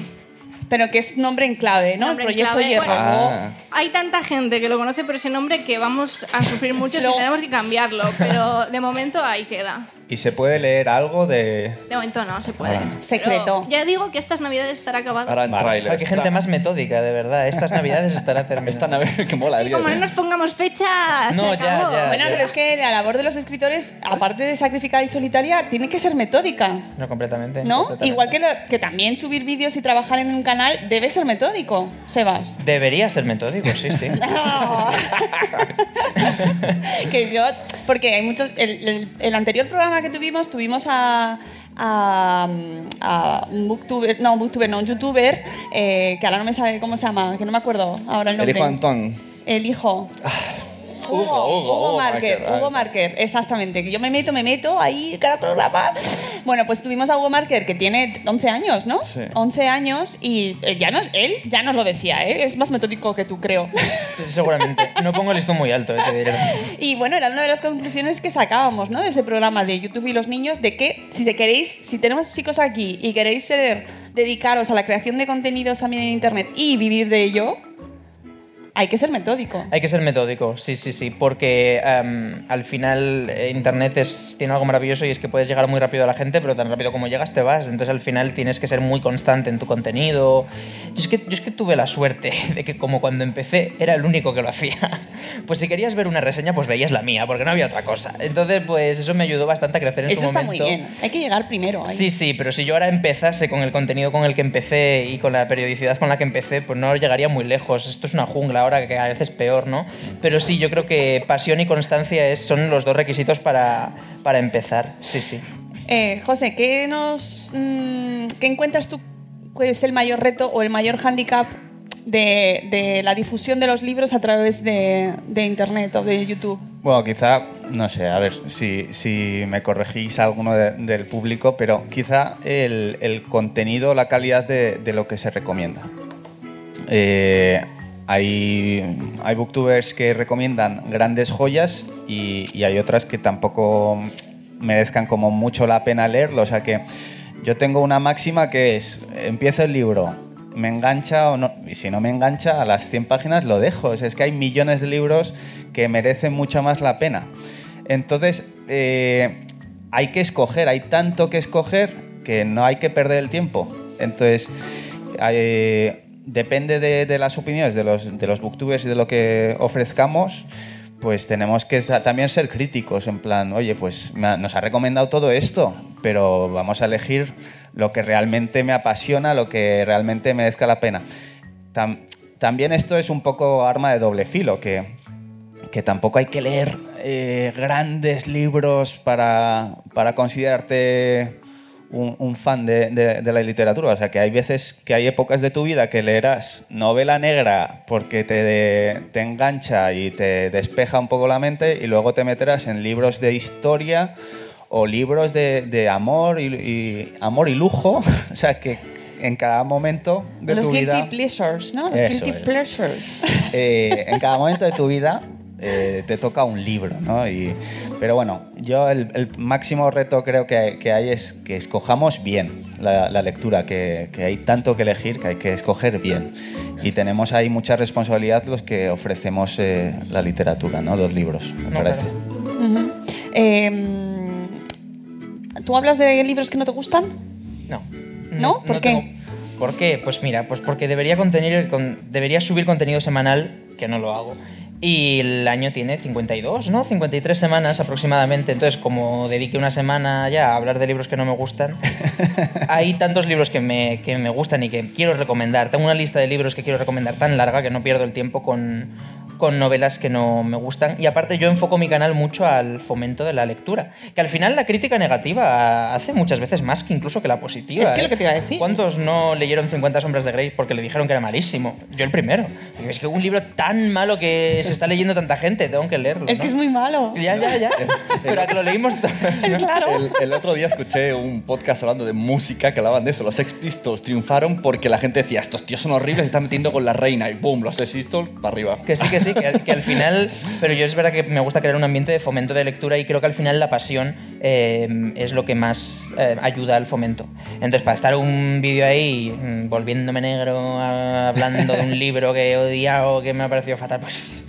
Pero que es nombre en clave, ¿no? Nombre el en proyecto. Hierro. Bueno, Ah. Hay tanta gente que lo conoce por ese nombre que vamos a sufrir mucho si tenemos que cambiarlo, pero de momento ahí queda. ¿Y se puede leer algo de...? De momento no se puede. Secreto. Pero ya digo que estas navidades estará acabado. Ahora en Vale. Qué gente más metódica, de verdad. Estas navidades estará terminando. Esta nave que mola. Y como no nos pongamos fecha, No, se ya, acabó. ya. Bueno, pero es que la labor de los escritores, aparte de sacrificada y solitaria, tiene que ser metódica. No, completamente. ¿No? completamente. Igual que, lo- que también subir vídeos y trabajar en un canal debe ser metódico, Sebas. Debería ser metódico, sí, sí. que yo, porque hay muchos. El, el- el anterior programa que tuvimos, tuvimos a. A, a un booktuber, no, un booktuber, no, un youtuber, eh, que ahora no me sabe cómo se llama, que no me acuerdo ahora el El nombre. hijo Antón. El hijo. Hugo, Hugo, Hugo Marker, Marker, Hugo Marker, exactamente. Que yo me meto, me meto ahí cada programa. Bueno, pues tuvimos a Hugo Marker que tiene 11 años, ¿no? Sí. 11 años y eh, ya nos, él ya nos lo decía, ¿eh? Es más metódico que tú, creo. Seguramente. No pongo el listón muy alto, eh, te diré. Y bueno, era una de las conclusiones que sacábamos, ¿no? De ese programa de YouTube y los niños, de que si queréis, si tenemos chicos aquí y queréis ser, dedicaros a la creación de contenidos también en Internet y vivir de ello, hay que ser metódico. Hay que ser metódico, sí, sí, sí, porque em, al final eh, Internet es, tiene algo maravilloso y es que puedes llegar muy rápido a la gente, pero tan rápido como llegas te vas. Entonces al final tienes que ser muy constante en tu contenido. Yo es que, yo es que tuve la suerte de que como cuando empecé era el único que lo hacía. Pues si querías ver una reseña, pues veías la mía, porque no había otra cosa. Entonces pues eso me ayudó bastante a crecer en Eso su está momento. muy bien. Hay que llegar primero. ahí. Sí, sí, pero si yo ahora empezase con el contenido con el que empecé y con la periodicidad con la que empecé, pues no llegaría muy lejos. Esto es una jungla ahora que a veces peor, ¿no? Pero sí, yo creo que pasión y constancia es- son los dos requisitos para, para empezar. Sí, sí. Eh, José, ¿qué, nos, mm, ¿qué encuentras tú que es el mayor reto o el mayor hándicap de, de la difusión de los libros a través de, de Internet o de YouTube? Bueno, quizá, no sé, a ver si, si me corregís alguno de- del público, pero quizá el, el contenido, la calidad de, de lo que se recomienda. Eh, hay, hay booktubers que recomiendan grandes joyas y, hay otras que tampoco merezcan como mucho la pena leerlo. O sea que yo tengo una máxima que es, empiezo el libro, me engancha o no, y si no me engancha, a las 100 páginas lo dejo. O es que hay millones de libros que merecen mucho más la pena. Entonces, eh, hay que escoger, hay tanto que escoger que no hay que perder el tiempo. Entonces, eh, depende de, las opiniones de los, de los booktubers y de lo que ofrezcamos, pues tenemos que también ser críticos, en plan, oye, pues nos ha recomendado todo esto, pero vamos a elegir lo que realmente me apasiona, lo que realmente merezca la pena. Tam- también esto es un poco arma de doble filo, que, que tampoco hay que leer eh, grandes libros para, para considerarte un, un fan de, de- de la literatura. O sea, que hay veces, que hay épocas de tu vida que leerás novela negra porque te, te engancha y te despeja un poco la mente y luego te meterás en libros de historia o libros de, de amor y, y- amor y lujo. o sea, que en cada momento de los tu guilty vida... pleasures, ¿no? Los guilty es. pleasures. eh, en cada momento de tu vida eh, te toca un libro, ¿no? Y, pero bueno, yo el, el máximo reto creo que, que hay es que escojamos bien la, la lectura, que, que hay tanto que elegir que hay que escoger bien. Y tenemos ahí mucha responsabilidad los que ofrecemos eh, la literatura, ¿no? Los libros, me No, parece. claro. Ujú. Eh, ¿Tú hablas de libros que no te gustan? No. ¿No? ¿Por qué? tengo- ¿Por qué? Pues mira, pues porque debería, contener, con- debería subir contenido semanal, que no lo hago. Y el año tiene 52, ¿no? 53 semanas aproximadamente. Entonces, como dediqué una semana ya a hablar de libros que no me gustan, hay tantos libros que me, que me gustan y que quiero recomendar. Tengo una lista de libros que quiero recomendar tan larga que no pierdo el tiempo con, con novelas que no me gustan. Y aparte yo enfoco mi canal mucho al fomento de la lectura. Que al final la crítica negativa hace muchas veces más que incluso que la positiva. Es que ¿eh? lo que te iba a decir. ¿Cuántos no leyeron 50 sombras de Grey porque le dijeron que era malísimo? Yo el primero. Es que un libro tan malo que se está leyendo tanta gente, tengo que leerlo. Es ¿no? que es muy malo. Ya, ya, ya. Pero a que lo leímos. Claro. El, el otro día escuché un podcast hablando de música que hablaban de eso. Los Sex Pistols triunfaron porque la gente decía, estos tíos son horribles, se están metiendo con la reina. Y boom, los Sex Pistols para arriba. Que sí, que sí. Sí, que, que al final, pero yo es verdad que me gusta crear un ambiente de fomento de lectura y creo que al final la pasión eh, es lo que más eh, ayuda al fomento. Entonces, para estar un vídeo ahí mm, volviéndome negro, a- hablando de un libro que he odiado, que me ha parecido fatal, pues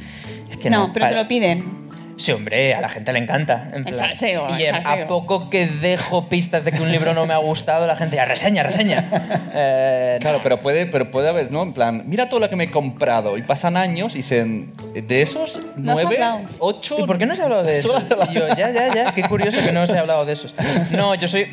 es que no. no, pero te lo piden. Sí, hombre, a la gente le encanta. en El plan- salseo, y salseo. a poco que dejo pistas de que un libro no me ha gustado, la gente ya reseña, reseña. Eh, Claro, pero puede, pero puede haber, ¿no? En plan, mira todo lo que me he comprado. Y pasan años y dicen, de esos, No has nueve, hablado. ocho. ¿Y por qué no se ha hablado de eso? Y yo, ya, ya, ya, qué curioso que no se ha hablado de esos. No, yo soy...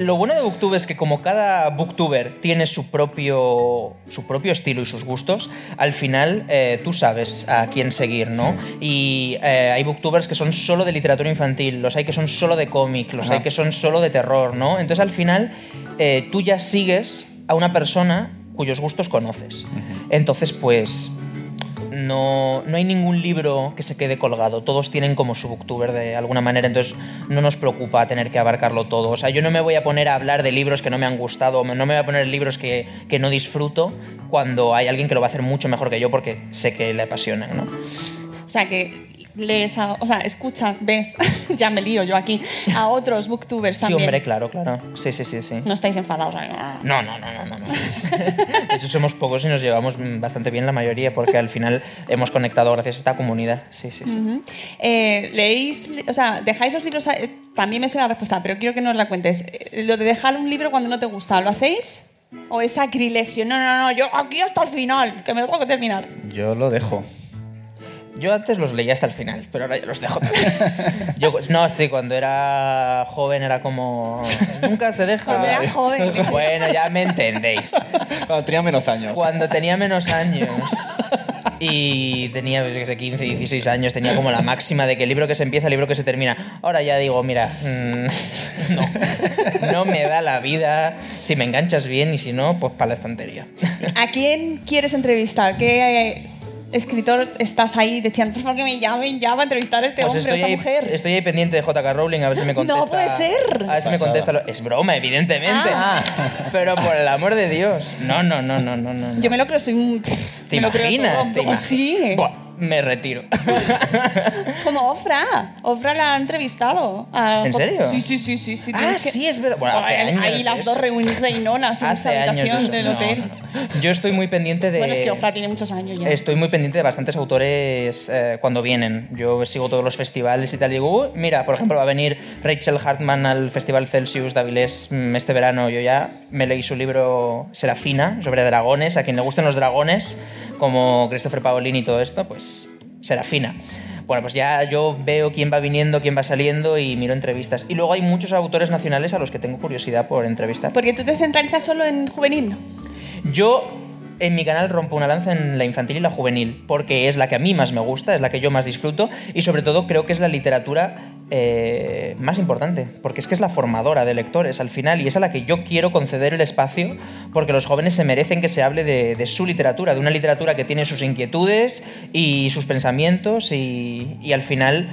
Lo bueno de Booktube es que como cada booktuber tiene su propio, su propio estilo y sus gustos, al final eh, tú sabes a quién seguir, ¿no? Y eh, hay booktubers que son solo de literatura infantil, los hay que son solo de cómic, los Ajá. hay que son solo de terror, ¿no? Entonces al final eh, tú ya sigues a una persona cuyos gustos conoces. Entonces pues no, no hay ningún libro que se quede colgado. Todos tienen como su booktuber de alguna manera, entonces no nos preocupa tener que abarcarlo todo. O sea, yo no me voy a poner a hablar de libros que no me han gustado, no me voy a poner libros que, que no disfruto cuando hay alguien que lo va a hacer mucho mejor que yo porque sé que le apasionan, ¿no? O sea, que lees a- o sea, escuchas, ves, ya me lío yo aquí, a otros booktubers Sí, también. hombre, claro, claro. Sí, sí, sí, sí. No estáis enfadados. ¿eh? No, no, no, no, no. no. De hecho, somos pocos y nos llevamos bastante bien la mayoría porque al final hemos conectado gracias a esta comunidad. Sí, sí, sí. Ujú. Eh, ¿Leéis, o sea, dejáis los libros? a- eh, también me sé la respuesta, pero quiero que nos la cuentes. Eh, Lo de dejar un libro cuando no te gusta, ¿lo hacéis? ¿O es sacrilegio? No, no, no, yo aquí hasta el final, que me lo tengo que terminar. Yo lo dejo. Yo antes los leía hasta el final, pero ahora ya los dejo. Yo, no, sí, cuando era joven era como... Nunca se deja. Cuando era joven. Bueno, ya me entendéis. Cuando tenía menos años. Cuando tenía menos años y tenía, yo qué sé, 15, 16 años, tenía como la máxima de que el libro que se empieza, el libro que se termina. Ahora ya digo, mira, mm, no, no me da la vida. Si me enganchas bien y si no, pues para la estantería. ¿A quién quieres entrevistar? ¿Qué eh, escritor estás ahí diciendo, por favor, que me llamen ya para entrevistar a este Pues hombre estoy esta ahí, mujer? estoy ahí pendiente de JK Rowling a ver si me contesta. puede ser. A ver si me contesta. lo- Es broma, evidentemente. Ah. Pero por el amor de Dios. No, no, no, no, no. no. Yo me lo creo, soy un... ¿Te me lo creo imaginas? todo. ¿Te Como ima- Sí, Buah, me retiro. como Ofra. Ofra la ha entrevistado. ¿En serio? Sí, sí, sí, sí. sí Ah, que- sí, es verdad. Bueno, hace Ahí- años Ahí las dos eso. reun- reinonas en esa habitación del No, hotel. Yo estoy muy pendiente de. Bueno, es que Ofra tiene muchos años ya. Estoy muy pendiente de bastantes autores eh, cuando vienen. Yo sigo todos los festivales y tal. Y digo, "Uy, mira, por ejemplo, va a venir Rachel Hartman al Festival Celsius de Avilés mm, este verano. Yo ya me leí su libro Serafina sobre dragones. A quien le gusten los dragones, como Christopher Paolini y todo esto, pues Serafina. Bueno, pues ya yo veo quién va viniendo, quién va saliendo y miro entrevistas. Y luego hay muchos autores nacionales a los que tengo curiosidad por entrevistar. Porque tú te centralizas solo en juvenil. Yo en mi canal rompo una lanza en la infantil y la juvenil, porque es la que a mí más me gusta, es la que yo más disfruto y sobre todo creo que es la literatura eh, más importante, porque es que es la formadora de lectores al final y es a la que yo quiero conceder el espacio, porque los jóvenes se merecen que se hable de, su literatura, de una literatura que tiene sus inquietudes y sus pensamientos y al final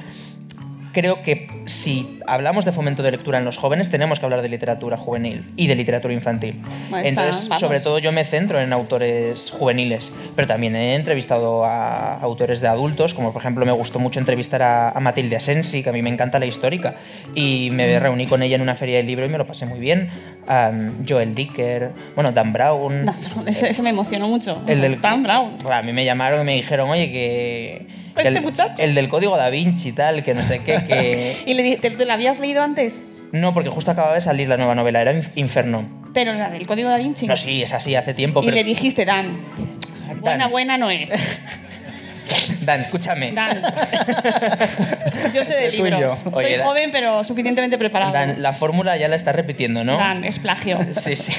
creo que si hablamos de fomento de lectura en los jóvenes, tenemos que hablar de literatura juvenil y de literatura infantil. Entonces, sobre todo yo me centro en autores juveniles, pero también he entrevistado a autores de adultos, como por ejemplo me gustó mucho entrevistar a, a Matilde Asensi, que a mí me encanta la histórica, y Mm. me reuní con ella en una feria del libro y me lo pasé muy bien. Am, Joel Dicker, bueno, Dan Brown. Pero ese, ese me emocionó mucho. El O sea, del- Dan Brown. A mí me llamaron y me dijeron, oye, que... Este el, muchacho. el del código da Vinci tal, que no sé qué, que... ¿Y le, te, te la habías leído antes? No, porque justo acababa de salir la nueva novela, era Inf- Inferno. Pero la del Código da Vinci. No, sí, es así, hace tiempo. y pero- le dijiste, Dan, buena, Dan. buena no es. Dan, escúchame. Dan. Yo sé de libros. Soy Oye, Dan- joven, pero suficientemente preparado. Dan, la fórmula ya la estás repitiendo, ¿no? Dan, es plagio. Sí, sí.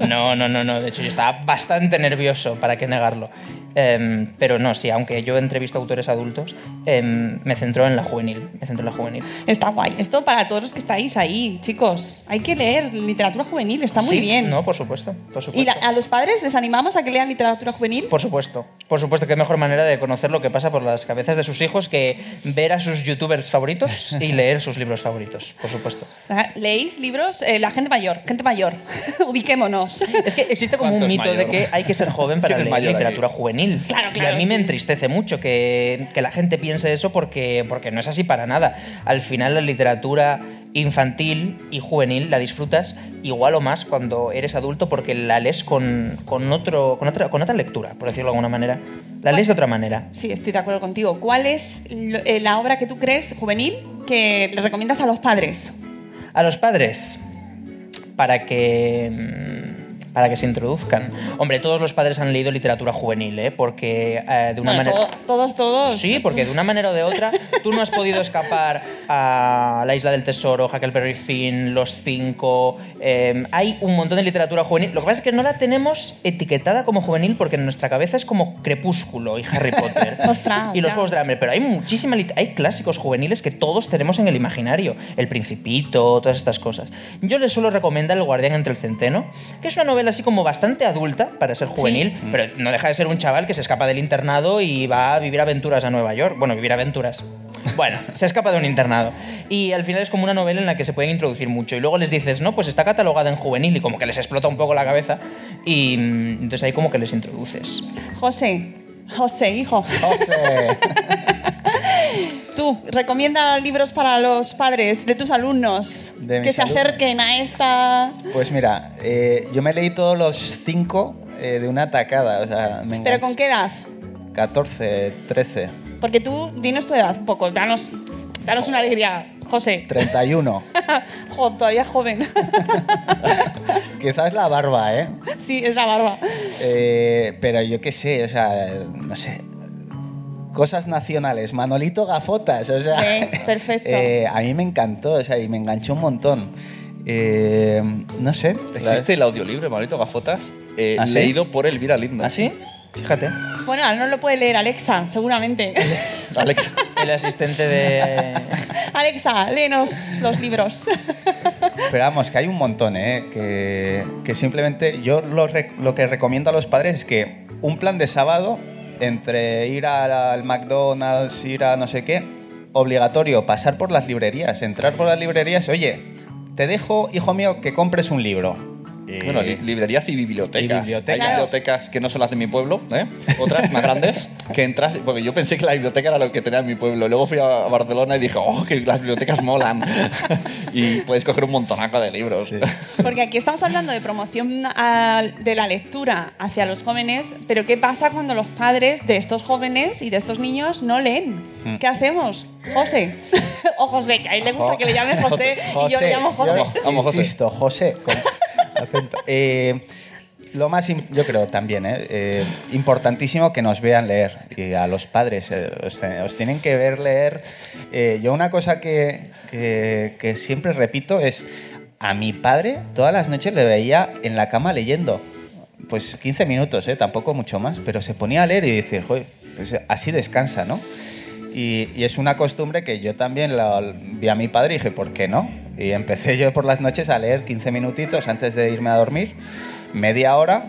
No, no, no, no. De hecho, yo estaba bastante nervioso, ¿para qué negarlo? Em, pero no, sí, aunque yo entrevisto autores adultos, em, me centro en la juvenil. Me centro en la juvenil. Está guay. Esto para todos los que estáis ahí, chicos. Hay que leer literatura juvenil, está muy Sí, bien. No, por supuesto. Por supuesto. ¿Y la- a los padres les animamos a que lean literatura juvenil? Por supuesto, por supuesto, qué mejor manera de conocer lo que pasa por las cabezas de sus hijos que ver a sus youtubers favoritos y leer sus libros favoritos, por supuesto. Ah, ¿Leéis libros? Eh, la gente mayor, gente mayor. Ubiquémonos. Es que existe como un ¿Cuánto es mito de que hay que ser joven para ¿Quién es leer literatura aquí? juvenil. Claro, y claro, a mí me entristece mucho que, que la gente piense eso porque, porque no es así para nada. Al final la literatura infantil y juvenil la disfrutas igual o más cuando eres adulto porque la lees con, con, otro, con, otra, con otra lectura, por decirlo de alguna manera. La lees de otra manera. Sí, estoy de acuerdo contigo. ¿Cuál es eh, la obra que tú crees juvenil que le recomiendas a los padres? A los padres, para que, para que se introduzcan. Hombre, todos los padres han leído literatura juvenil, ¿eh? porque eh, de una Bueno, manera... todo- todos, todos. Sí, porque de una manera o de otra tú no has podido escapar a La Isla del Tesoro, Huckleberry Finn, Los Cinco. eh, hay un montón de literatura juvenil. Lo que pasa es que no la tenemos etiquetada como juvenil porque en nuestra cabeza es como Crepúsculo y Harry Potter. Ostras, y los ya. Juegos del Hambre. Pero hay muchísima hay clásicos juveniles que todos tenemos en el imaginario. El Principito, todas estas cosas. Yo les suelo recomendar El Guardián entre el Centeno, que es una novela así como bastante adulta para ser juvenil, pero no deja de ser un chaval que se escapa del internado y va a vivir aventuras a Nueva York. Bueno, vivir aventuras. Bueno, se escapa de un internado. Y al final es como una novela en la que se pueden introducir mucho. Y luego les dices, no, pues está catalogada en juvenil y como que les explota un poco la cabeza. Y mm, entonces ahí como que les introduces. José, José, hijo. José. Tú, recomienda libros para los padres de tus alumnos De que se alumnos. acerquen a esta... Pues mira, eh, yo me leí todos los cinco eh, de una tacada. O sea, me ¿Pero con qué edad? 14, 13, Porque tú, dinos tu edad un poco, danos, danos una alegría, José. 31. Jo, todavía joven. Quizás la barba, ¿eh? sí, es la barba. Eh, pero yo qué sé, o sea, no sé. Cosas nacionales, Manolito Gafotas, o sea. Perfecto. eh, a mí me encantó, o sea, y me enganchó un montón. Eh, no sé. Existe el audiolibro, Manolito Gafotas, eh, ¿Ah, sí? leído por Elvira Lindo. ¿Ah, sí? Fíjate. Bueno, no lo puede leer Alexa, seguramente. Alex. El asistente de... Alexa, léenos los libros. Pero vamos, que hay un montón, ¿eh? Que, que simplemente yo lo, lo que recomiendo a los padres es que un plan de sábado, entre ir al, al McDonald's, ir a no sé qué, obligatorio, pasar por las librerías, entrar por las librerías, oye, te dejo, hijo mío, que compres un libro. Bueno, li- librerías y bibliotecas. Y bibliotecas. Hay Claro. bibliotecas que no son las de mi pueblo, ¿eh? otras más grandes, que entras, porque yo pensé que la biblioteca era lo que tenía en mi pueblo. Luego fui a Barcelona y dije, oh, que las bibliotecas molan. y puedes coger un montonaco de libros. Porque aquí estamos hablando de promoción a- de la lectura hacia los jóvenes, pero ¿qué pasa cuando los padres de estos jóvenes y de estos niños no leen? Hmm. ¿Qué hacemos? José. o José, que a él le gusta que le llamen José, y yo le llamo José. yo Vamos, José. Insisto, José. Acento. Eh, lo más, yo creo también, ¿eh? Eh, importantísimo que nos vean leer. Y a los padres, eh, os, os tienen que ver leer. Eh, yo una cosa que, que- que siempre repito es, a mi padre todas las noches le veía en la cama leyendo. Pues 15 minutos, ¿eh? tampoco mucho más, pero se ponía a leer y "Joder, pues así descansa, ¿no? Y, y es una costumbre que yo también la, vi a mi padre y dije, ¿por qué no? Y empecé yo por las noches a leer 15 minutitos antes de irme a dormir, media hora,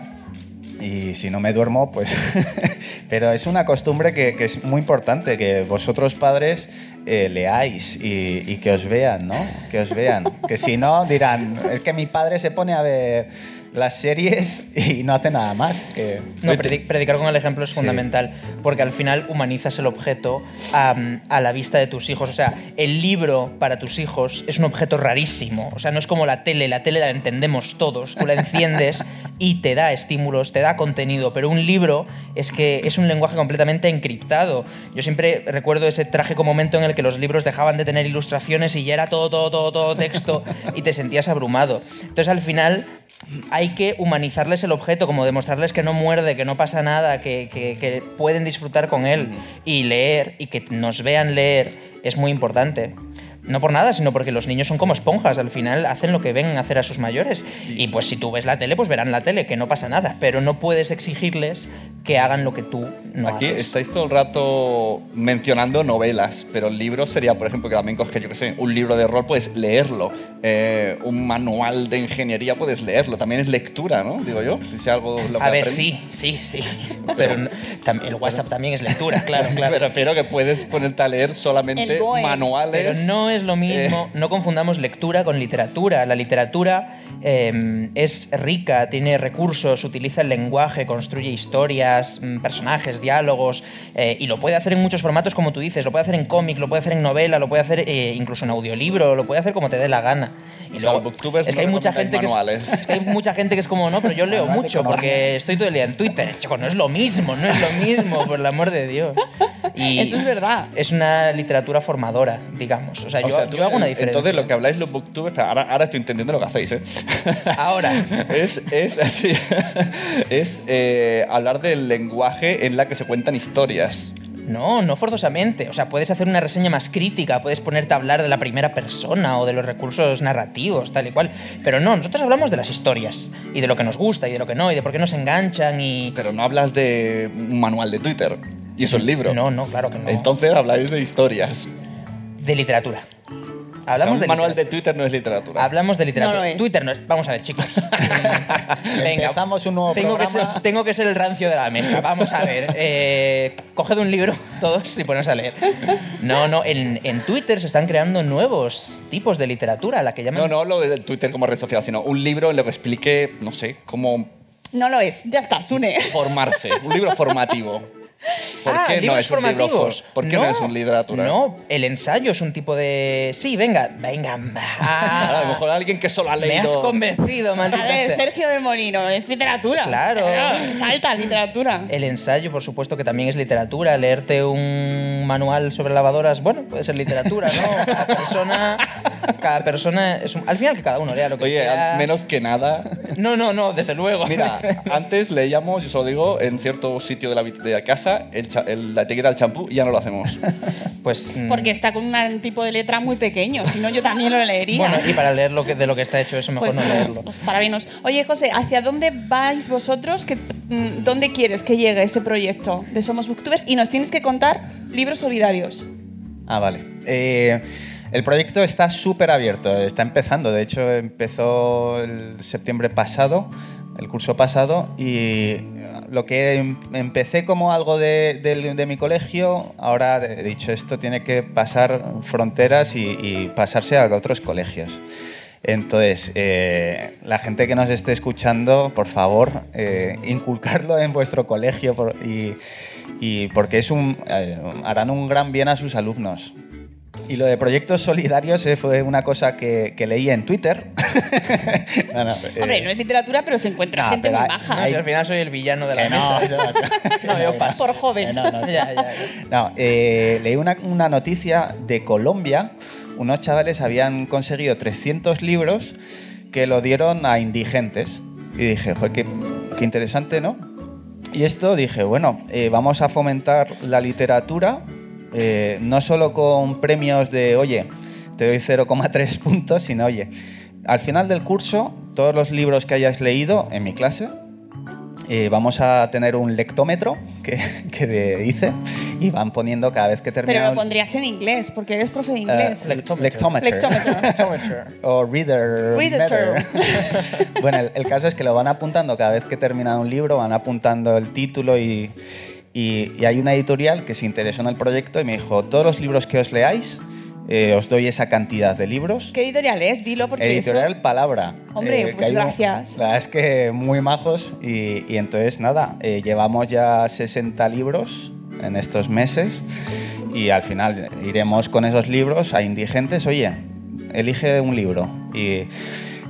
y si no me duermo, pues... Pero es una costumbre que, que es muy importante, que vosotros padres eh, leáis y, y que os vean, ¿no? Que os vean. Que si no, dirán, es que mi padre se pone a ver las series y no hace nada más. Que... No, predi- predicar con el ejemplo es fundamental, porque al final humanizas el objeto a, a la vista de tus hijos. O sea, el libro para tus hijos es un objeto rarísimo. O sea, no es como la tele, la tele la entendemos todos. Tú la enciendes y te da estímulos, te da contenido, pero un libro es que es un lenguaje completamente encriptado. Yo siempre recuerdo ese trágico momento en el que los libros dejaban de tener ilustraciones y ya era todo, todo, todo, todo texto y te sentías abrumado. Entonces, al final, hay que humanizarles el objeto, como demostrarles que no muerde, que no pasa nada, que, que- que pueden disfrutar con él y leer y que nos vean leer es muy importante. No por nada, sino porque los niños son como esponjas. Al final hacen lo que ven hacer a sus mayores. Y pues si tú ves la tele, pues verán la tele, que no pasa nada. Pero no puedes exigirles que hagan lo que tú no Aquí haces. estáis todo el rato mencionando novelas, pero el libro sería, por ejemplo, que también coges, yo que sé, un libro de rol, puedes leerlo. Eh, un manual de ingeniería, puedes leerlo. También es lectura, ¿no? Digo yo. Si algo lo que A ver, sí, sí, sí. Pero el WhatsApp también es lectura, claro, claro. Me refiero que puedes ponerte a leer solamente El BOE. manuales. Pero no es lo mismo, Eh. no confundamos lectura con literatura. La literatura eh, es rica, tiene recursos, utiliza el lenguaje, construye historias, mm, personajes, diálogos, eh, y lo puede hacer en muchos formatos, como tú dices. Lo puede hacer en cómic, lo puede hacer en novela, lo puede hacer eh, incluso en audiolibro, lo puede hacer como te dé la gana. Y O sea, los booktubers es que no hay mucha gente que es, manuales. es que hay mucha gente que es como no, pero yo leo mucho porque estoy todo el día en Twitter. Chico, no es lo mismo, no es lo mismo, por el amor de Dios. Y Eso es verdad. Es una literatura formadora, digamos. O sea, yo, O sea, tú- yo hago una diferencia. Entonces, lo que habláis los booktubers, ahora, ahora estoy entendiendo lo que hacéis, ¿eh? Ahora. es es, así, es eh, hablar del lenguaje en la que se cuentan historias. No, no forzosamente. O sea, puedes hacer una reseña más crítica, puedes ponerte a hablar de la primera persona o de los recursos narrativos, tal y cual. Pero no, nosotros hablamos de las historias y de lo que nos gusta y de lo que no y de por qué nos enganchan y... Pero no hablas de un manual de Twitter. Y eso es libro. No, no, claro que no. Entonces habláis de historias. De literatura. O sea, Hablamos un de manual literatura. de Twitter no es literatura. Hablamos de literatura. No lo es. Twitter no es. Vamos a ver, chicos. Venga, Empezamos un nuevo tengo que, ser, programa. tengo que ser el rancio de la mesa. Vamos a ver. Eh, coged un libro, todos, y poneros a leer. No, no. En, en Twitter se están creando nuevos tipos de literatura, la que llaman. No, no hablo de Twitter como red social, sino un libro en lo que explique, no sé, cómo No lo es. Ya está, Sune. formarse. Un libro formativo. ¿Por Ah, qué no es un libro for- formativos. ¿Por qué no, es un literatura? No, el ensayo es un tipo de. Sí, venga, venga. a lo ah, mejor alguien que solo ha me leído. has convencido, A maldita ver. Sergio del Molino, es literatura. Claro. Salta, literatura. El ensayo, por supuesto, que también es literatura. Leerte un manual sobre lavadoras, bueno, puede ser literatura, ¿no? Cada persona, cada persona es un- al final que cada uno lea lo que Oye, quiera. menos que nada. No, no, no, desde luego. Mira, antes leíamos, yo solo digo, en cierto sitio de la, habit- de la casa, el cha- el- la etiqueta del champú y ya no lo hacemos. pues mm, Porque está con un tipo de letra muy pequeño, si no yo también lo leería. bueno, y para leer lo que, de lo que está hecho eso mejor pues, no leerlo. pues. Oye, José, ¿hacia dónde vais vosotros? ¿Qué- mm, ¿Dónde quieres que llegue ese proyecto de Somos Booktubers? Y nos tienes que contar libros solidarios. Ah, vale. Eh, el proyecto está súper abierto, está empezando. De hecho, empezó el septiembre pasado, el curso pasado, y lo que em- empecé como algo de, de- de mi colegio, ahora he dicho esto tiene que pasar fronteras y, y pasarse a otros colegios. Entonces, eh, la gente que nos esté escuchando, por favor, eh, inculcarlo en vuestro colegio por- y, y porque es un, eh, harán un gran bien a sus alumnos. Y lo de proyectos solidarios eh, fue una cosa que, que leí en Twitter. No, no, eh, Hombre, no es literatura, pero se encuentra no, gente muy maja. No, si al final soy el villano de la mesa. No, yo paso. Por joven. no, no, sí. Ya, ya, ya. No, eh, leí una, una noticia de Colombia. Unos chavales habían conseguido 300 libros que lo dieron a indigentes. Y dije, joder, qué, qué interesante, ¿no? Y esto dije, bueno, eh, vamos a fomentar la literatura, eh, no solo con premios de, oye, te doy 0,3 puntos, sino, oye, al final del curso, todos los libros que hayas leído en mi clase, eh, vamos a tener un lectómetro que, que de- hice y van poniendo cada vez que Pero termina lo pondrías en inglés, porque eres profe de eh, inglés. lectómetro. Lectómetro. o reader. Reader bueno, el, el caso es que lo van apuntando cada vez que termina un libro, van apuntando el título y, y- y hay una editorial que se interesó en el proyecto y me dijo, todos los libros que os leáis, eh, os doy esa cantidad de libros. ¿Qué editorial es? Dilo porque Editorial eso... Palabra. Hombre, Eh, pues hay un- gracias. La verdad es que muy majos y, y entonces nada, eh, llevamos ya 60 libros en estos meses y al final iremos con esos libros a indigentes, oye, elige un libro. Y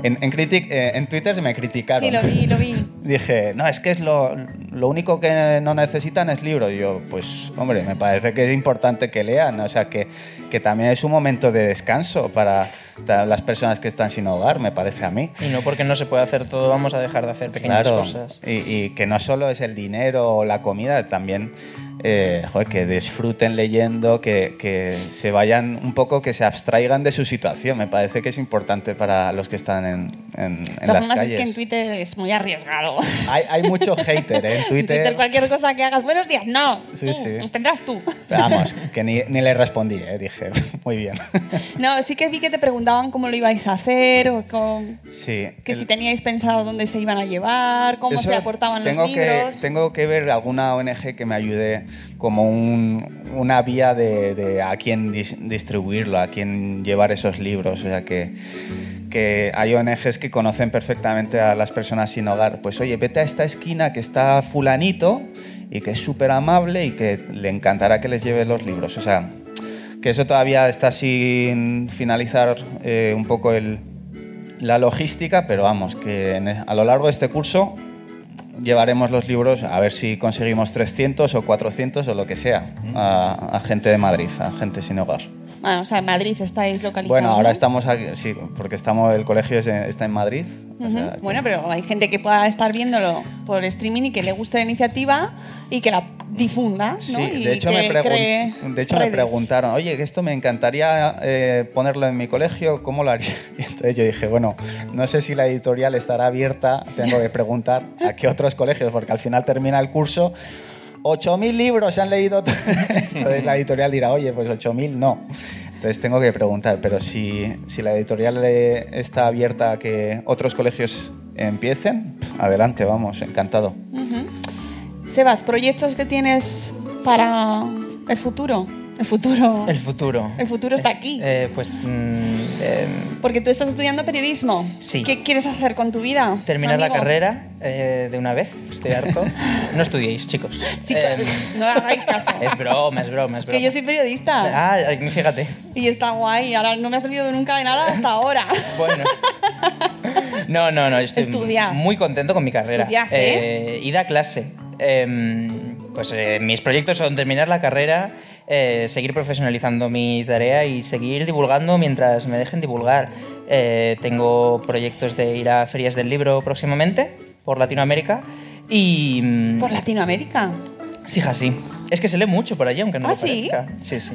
en, en, critic- eh, en Twitter me criticaron. Sí, lo vi, lo vi. Dije, no, es que es lo, lo único que no necesitan es libros. Y yo, pues, hombre, me parece que es importante que lean, o sea, que, que también es un momento de descanso para, las personas que están sin hogar, me parece a mí. Y no porque no se puede hacer todo, vamos a dejar de hacer pequeñas Claro, cosas. y, y que no solo es el dinero o la comida, también eh, joder, que disfruten leyendo, que, que se vayan un poco, que se abstraigan de su situación. Me parece que es importante para los que están en, en, en todas las calles. es que en Twitter es muy arriesgado. hay, hay mucho hater ¿eh? en Twitter. Twitter, cualquier cosa que hagas, buenos días, no. Sí, tú, sí. Pues tendrás tú. Pero vamos, que ni, ni le respondí, ¿eh? dije, muy bien. No, sí que vi que te preguntaban cómo lo ibais a hacer, o con- Sí. que el- si teníais pensado dónde se iban a llevar, cómo se aportaban tengo los libros. Que, tengo que ver alguna ONG que me ayude como un- una vía de, de a quién dis- distribuirlo, a quién llevar esos libros. O sea, que, que hay ONGs que conocen perfectamente a las personas sin hogar. Pues oye, vete a esta esquina que está fulanito y que es súper amable y que le encantará que les lleve los libros. O sea, que eso todavía está sin finalizar eh, un poco el, la logística, pero vamos, que en- a lo largo de este curso llevaremos los libros a ver si conseguimos 300 o 400 o lo que sea a gente de Madrid, a gente sin hogar. Bueno, o sea, en Madrid estáis localizados. Bueno, ahora ¿no? estamos aquí, sí, porque estamos, el colegio es en- está en Madrid. o Ujú. sea, que- Bueno, pero hay gente que pueda estar viéndolo por streaming y que le guste la iniciativa y que la difunda, ¿no? Sí, y de hecho, que me, cree de hecho me preguntaron, oye, que esto me encantaría eh, ponerlo en mi colegio, ¿cómo lo haría? Y entonces yo dije, bueno, no sé si la editorial estará abierta, tengo que preguntar a qué otros colegios, porque al final termina el curso, 8.000 libros se han leído, entonces la editorial dirá, oye, pues 8.000 no. Entonces tengo que preguntar, pero si, si la editorial está abierta a que otros colegios empiecen, adelante, vamos, encantado. Sebas, ¿proyectos que tienes para el futuro? El futuro. El futuro. El futuro está aquí. Eh, pues mm, eh, Porque tú estás estudiando periodismo. Sí. ¿Qué quieres hacer con tu vida? terminar la carrera eh, de una vez. Estoy harto. No estudiéis, chicos. Sí, Eh, no hagáis caso. es broma, es broma, es broma. Que yo soy periodista. Ah, fíjate. Y está guay. Ahora no me ha servido nunca de nada hasta ahora. Bueno. No, no, no. Estoy muy contento con mi carrera. Estudiad, ¿eh? Eh, id a clase. Em, pues eh, mis proyectos son terminar la carrera, eh, seguir profesionalizando mi tarea y seguir divulgando mientras me dejen divulgar. Eh, tengo proyectos de ir a ferias del libro próximamente por Latinoamérica y... mm, Por Latinoamérica. Sí, hija, sí. Es que se lee mucho por allí, aunque no ¿Ah, lo sí? parezca. Sí, sí.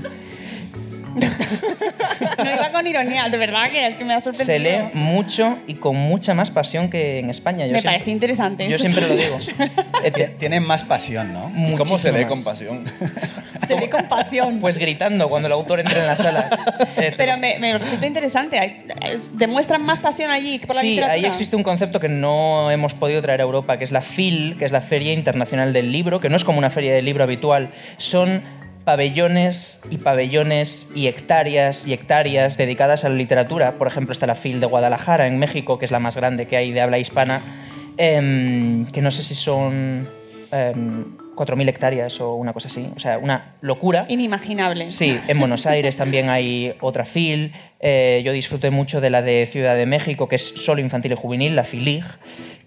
No iba con ironía, de verdad que es que me ha sorprendido. Se lee mucho y con mucha más pasión que en España. Yo Me siempre- parece interesante. Yo eso siempre sí. lo digo. Ti- Tienen más pasión, ¿no? ¿Cómo se lee más. con pasión? Se ve con pasión. Pues gritando cuando el autor entra en la sala. Eh, Pero me, me resulta interesante. ¿Demuestran más pasión allí que por la sí, literatura? ahí existe un concepto que no hemos podido traer a Europa, que es la FIL, que es la Feria Internacional del Libro, que no es como una feria del libro habitual, son pabellones y pabellones y hectáreas y hectáreas dedicadas a la literatura. Por ejemplo, está la FIL de Guadalajara, en México, que es la más grande que hay de habla hispana, em, que no sé si son em, 4.000 hectáreas o una cosa así. O sea, una locura. Inimaginable. Sí, en Buenos Aires también hay otra FIL. Eh, yo disfruté mucho de la de Ciudad de México, que es solo infantil y juvenil, la FILIG.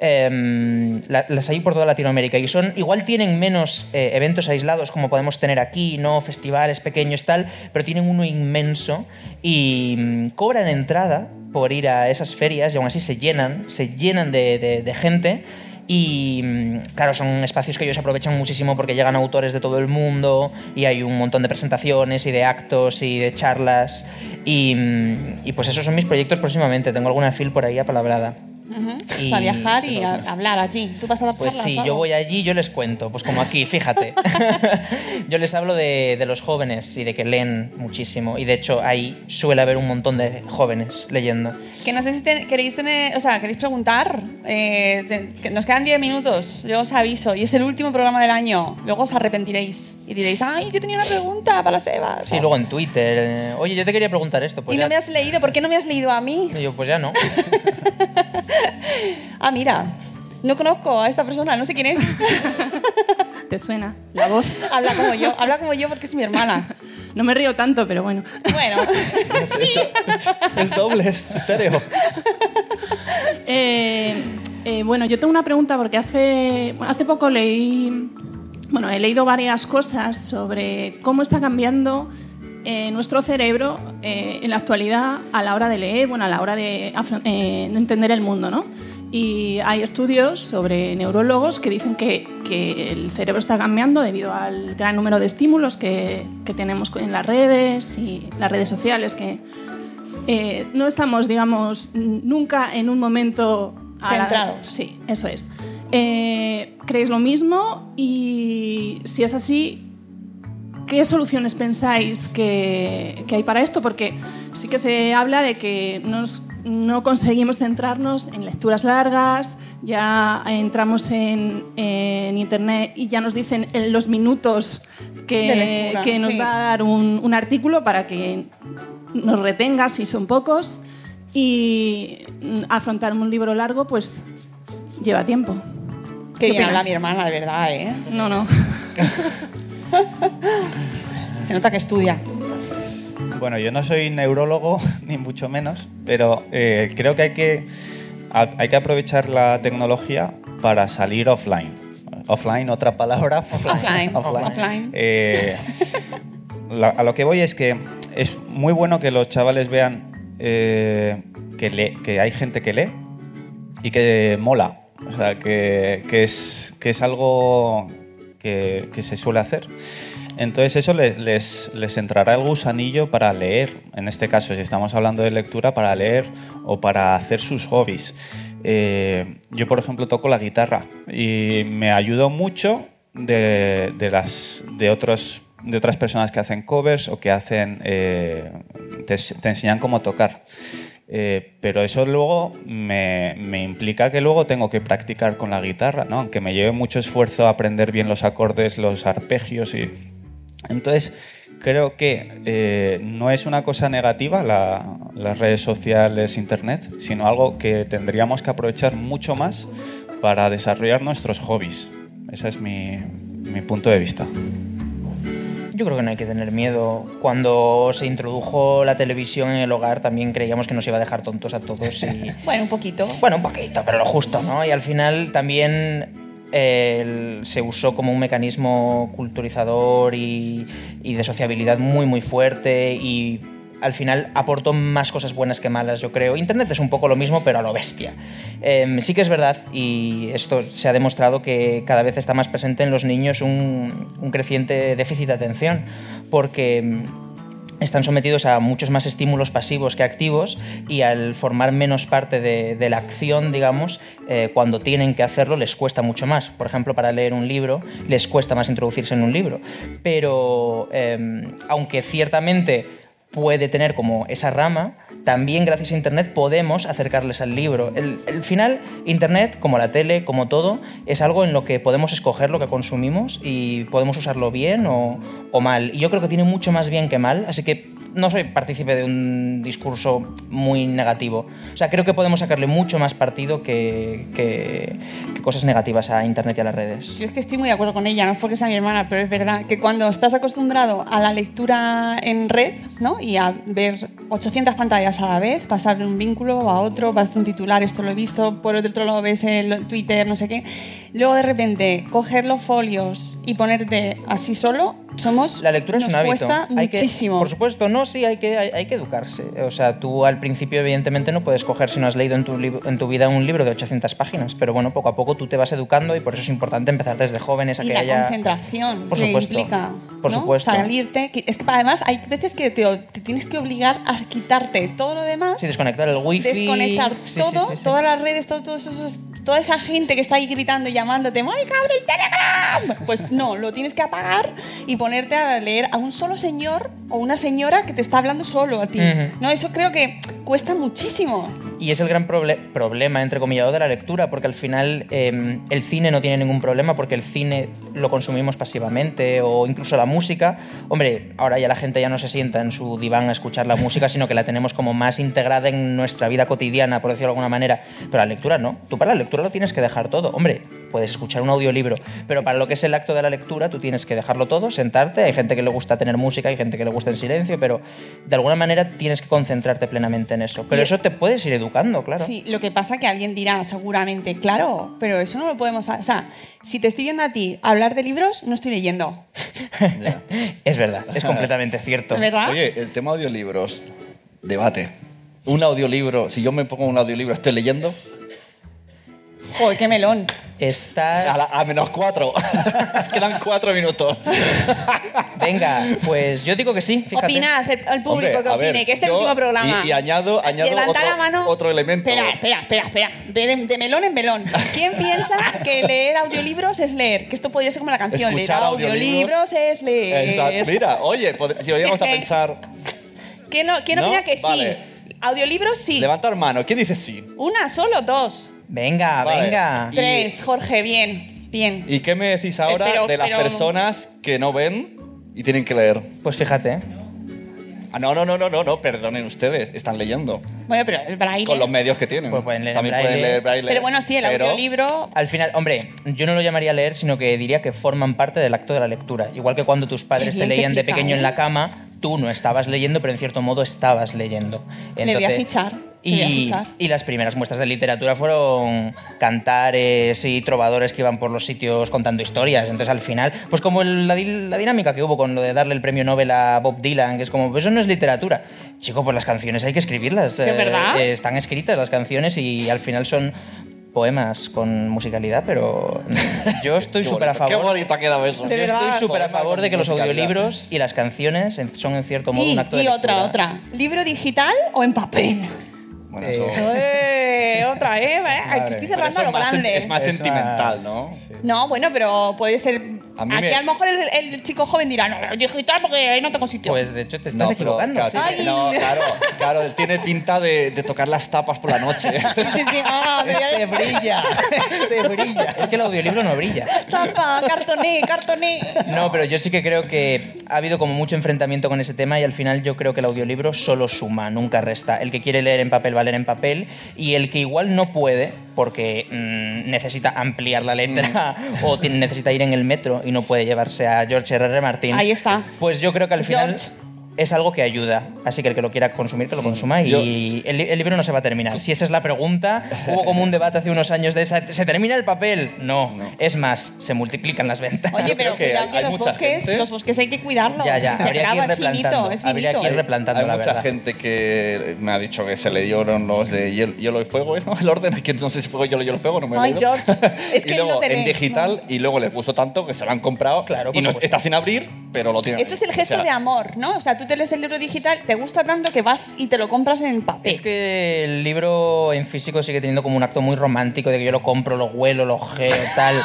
Em, la- las hay por toda Latinoamérica y son igual tienen menos eh, eventos aislados como podemos tener aquí, no festivales pequeños tal, pero tienen uno inmenso y mm, cobran entrada por ir a esas ferias y aún así se llenan, se llenan de, gente y mm, claro, son espacios que ellos aprovechan muchísimo porque llegan autores de todo el mundo y hay un montón de presentaciones y de actos y de charlas. Y, mm, pues esos son mis proyectos próximamente. Tengo alguna fil por ahí apalabrada. Ujú. Y- O sea, viajar y a- hablar allí. ¿Tú vas a dar Pues charlas sí, yo voy allí, yo les cuento, pues como aquí, fíjate. yo les hablo de, de los jóvenes y de que leen muchísimo. Y de hecho ahí suele haber un montón de jóvenes leyendo. Que no sé si te- queréis tener, o sea, queréis preguntar. Eh, te- que nos quedan 10 minutos, yo os aviso. Y es el último programa del año. Luego os arrepentiréis. Y diréis, ay, yo tenía una pregunta para Sebas. Sí, luego en Twitter. eh, Oye, yo te quería preguntar esto. Pues y ya- no me has leído, ¿por qué no me has leído a mí? Y yo, pues ya no. Ah, mira, no conozco a esta persona, no sé quién es. ¿Te suena la voz? habla como yo, habla como yo porque es mi hermana. No me río tanto, pero bueno. Bueno, sí. Es doble, es estéreo. Eh, eh, bueno, yo tengo una pregunta porque hace, bueno, hace poco leí, bueno, he leído varias cosas sobre cómo está cambiando eh, nuestro cerebro eh, en la actualidad a la hora de leer, bueno, a la hora de, eh, de entender el mundo, ¿no? Y hay estudios sobre neurólogos que dicen que, que el cerebro está cambiando debido al gran número de estímulos que, que tenemos en las redes y las redes sociales, que eh, no estamos, digamos, nunca en un momento... la- Centrados. sí, eso es. Eh, ¿Creéis lo mismo? Y si es así, ¿Qué soluciones pensáis que, que hay para esto? Porque sí que se habla de que nos- no conseguimos centrarnos en lecturas largas, ya entramos en, en internet y ya nos dicen en los minutos que, lectura, que nos sí. va a dar un, un artículo para que nos retenga si son pocos y afrontar un libro largo pues lleva tiempo. Qué ¿Qué bien habla mi hermana, de verdad, ¿eh? No, no. Se nota que estudia. Bueno, yo no soy neurólogo, ni mucho menos, pero eh, creo que hay que, hay que aprovechar la tecnología para salir offline. Offline, otra palabra. Offline, offline. Eh, la- a lo que voy es que es muy bueno que los chavales vean eh, que, lee- que hay gente que lee y que mola. O sea, que, que es, que es algo que, que se suele hacer. Entonces eso le- les, les entrará el gusanillo para leer, en este caso si estamos hablando de lectura, para leer o para hacer sus hobbies. Eh, yo, por ejemplo, toco la guitarra y me ayudó mucho de, de las, de, otros, de otras personas que hacen covers o que hacen, eh, te, te enseñan cómo tocar. Eh, pero eso luego me, implica que luego tengo que practicar con la guitarra, ¿no? aunque me lleve mucho esfuerzo aprender bien los acordes, los arpegios y... Entonces, creo que eh, no es una cosa negativa la- las redes sociales, internet, sino algo que tendríamos que aprovechar mucho más para desarrollar nuestros hobbies. Ese es mi punto de vista. Yo creo que no hay que tener miedo. Cuando se introdujo la televisión en el hogar también creíamos que nos iba a dejar tontos a todos y... Bueno, un poquito. Bueno, un poquito, pero lo justo, ¿no? Y al final también eh, el- se usó como un mecanismo culturizador y, y de sociabilidad muy, muy fuerte y al final aportó más cosas buenas que malas, yo creo. Internet es un poco lo mismo, pero a lo bestia. Em, sí que es verdad, y esto se ha demostrado que cada vez está más presente en los niños un, creciente déficit de atención, porque em, están sometidos a muchos más estímulos pasivos que activos y al formar menos parte de, la acción, digamos, eh, cuando tienen que hacerlo les cuesta mucho más. Por ejemplo, para leer un libro les cuesta más introducirse en un libro. Pero eh, aunque ciertamente puede tener como esa rama, también gracias a Internet podemos acercarles al libro. El, el final, Internet, como la tele, como todo, es algo en lo que podemos escoger lo que consumimos y podemos usarlo bien o, o mal. Y yo creo que tiene mucho más bien que mal, así que no soy partícipe de un discurso muy negativo. O sea, creo que podemos sacarle mucho más partido que, que- que cosas negativas a Internet y a las redes. Yo es que estoy muy de acuerdo con ella, no es porque sea mi hermana, pero es verdad que cuando estás acostumbrado a la lectura en red, ¿no? Y a ver 800 pantallas a la vez, pasar de un vínculo a otro, vas de un titular, esto lo he visto, por otro lado ves el Twitter, no sé qué. Luego de repente coger los folios y ponerte así solo, somos La lectura es un hábito. cuesta Hay que- muchísimo. por supuesto, no, sí, hay que, hay, hay que educarse. O sea, tú al principio, evidentemente, no puedes coger si no has leído en tu, en tu vida un libro de 800 páginas, pero bueno, poco a poco tú te vas educando y por eso es importante empezar desde jóvenes a y que la haya. concentración Por que supuesto, implica por ¿no? supuesto. salirte que- es que además hay veces que te, te tienes que obligar a quitarte todo lo demás Sí, desconectar el wifi. desconectar Sí, todo sí, sí. todas las redes todo, todos esos- toda esa gente que está ahí gritando y llamándote Mónica abre el Telegram pues no lo tienes que apagar y ponerte a leer a un solo señor o una señora que te está hablando solo a ti Ujú. no eso creo que cuesta muchísimo Y es el gran proble- problema, entrecomillado, de la lectura, porque al final eh, el cine no tiene ningún problema, porque el cine lo consumimos pasivamente, o incluso la música. Hombre, ahora ya la gente ya no se sienta en su diván a escuchar la música, sino que la tenemos como más integrada en nuestra vida cotidiana, por decirlo de alguna manera. Pero la lectura no. Tú para la lectura lo tienes que dejar todo. Hombre, puedes escuchar un audiolibro, pero para lo que es el acto de la lectura tú tienes que dejarlo todo, sentarte. Hay gente que le gusta tener música, hay gente que le gusta en silencio, pero de alguna manera tienes que concentrarte plenamente en eso. Pero eso te puedes ir educando, claro. Sí, lo que pasa que alguien dirá seguramente, claro, pero eso no lo podemos... O sea, si te estoy viendo a ti hablar de libros, no estoy leyendo. es verdad, es completamente cierto. ¿Verdad? Oye, el tema audiolibros, debate. Un audiolibro, si yo me pongo un audiolibro, ¿estoy leyendo? Joder, qué melón. Estás... A, la- a menos cuatro. Quedan cuatro minutos. Venga, pues yo digo que sí, fíjate. Opinad, el, el público Hombre, que opine, ver, que es el yo- último programa. Y, y añado, añado Levanta otro, la mano. otro elemento. Espera, espera, espera, espera. De, de melón en melón. ¿Quién piensa que leer audiolibros es leer? Que esto podría ser como la canción. Escuchar leer audiolibros audiolibros es leer. Exacto. Mira, oye, si hoy Sí, a pensar. ¿Quién, no- quién ¿No? opina que Vale. sí? Audiolibros sí. Levantar mano. ¿Quién dice sí? Una, solo, dos. Venga, Vale. venga. Y- Tres, Jorge, bien, bien. ¿Y qué me decís ahora Eh, de las pero- personas que no ven y tienen que leer? Pues fíjate. Ah, no, no, no, no, no, no, perdonen ustedes, están leyendo. Bueno, pero el braille. Con los medios que tienen. Pues pueden leer También braille. pueden leer braille. Pero bueno, sí, el pero- audiolibro. Al final, hombre, yo no lo llamaría leer, sino que diría que forman parte del acto de la lectura. Igual que cuando tus padres Qué te bien se leían de explica, pequeño ¿eh? en la cama, tú no estabas leyendo, pero en cierto modo estabas leyendo. Le voy a Entonces- fichar. Y, y las primeras muestras de literatura fueron cantares y trovadores que iban por los sitios contando historias. Entonces, al final, pues como el- la, di- la dinámica que hubo con lo de darle el premio Nobel a Bob Dylan, que es como, pues eso no es literatura. Chico, pues las canciones hay que escribirlas. ¿De verdad? eh, están escritas las canciones y al final son poemas con musicalidad, pero yo estoy súper a bonito, Qué favor. bonito ha quedado eso. De Yo estoy súper a favor de que los audiolibros y las canciones son en cierto modo Y, un acto de y otra, lectura. otra. ¿Libro digital o en papel? Bueno, eso, Eh, otra, ¿eh? Ay, que estoy pero cerrando eso a lo es más, grande. es más Esa- sentimental, ¿no? No, bueno, pero puede ser. A mí Aquí me- a lo mejor el, el chico joven dirá, no, digital porque ahí no tengo sitio. Pues de hecho te estás No, pero, equivocando. claro, fíjate. tiene- no, claro, claro, tiene pinta de, de tocar las tapas por la noche. sí, sí, sí. Ah, Este brilla, este brilla. Es que el audiolibro no brilla. Tapa, cartoné, cartoné. No, pero yo sí que creo que ha habido como mucho enfrentamiento con ese tema y al final yo creo que el audiolibro solo suma, nunca resta. El que quiere leer en papel va a leer en papel y el que igual no puede porque mm, necesita ampliar la letra o tiene- necesita ir en el metro y no puede llevarse a George R. R. Martin. Ahí está. Pues yo creo que al final. Es algo que ayuda. Así que el que lo quiera consumir, que lo consuma y el, el libro no se va a terminar. Si esa es la pregunta, hubo como un debate hace unos años de esa, ¿se termina el papel? No. Es más, se multiplican las ventas. Oye, pero que cuidado hay- que hay los bosques, gente- los bosques hay que cuidarlos. Ya, ya, Si se habría que ir acaba, es finito, replantando. es Habría finito. que ir replantando, Hay la mucha verdad. gente que me ha dicho que se leyeron los de Hiel- Hielo y Fuego, ¿es no? El orden, que no sé si fue Hielo y Fuego, no me lo he Ay. George, es que y luego no te en digital y luego les gustó tanto que se lo han comprado Claro, y no, está sin abrir, pero lo tienen. Eso es el gesto O sea, de amor, ¿no? O sea, tú el libro digital, te gusta tanto que vas y te lo compras en papel. Es que el libro en físico sigue teniendo como un acto muy romántico de que yo lo compro, lo huelo, lo ojeo, tal.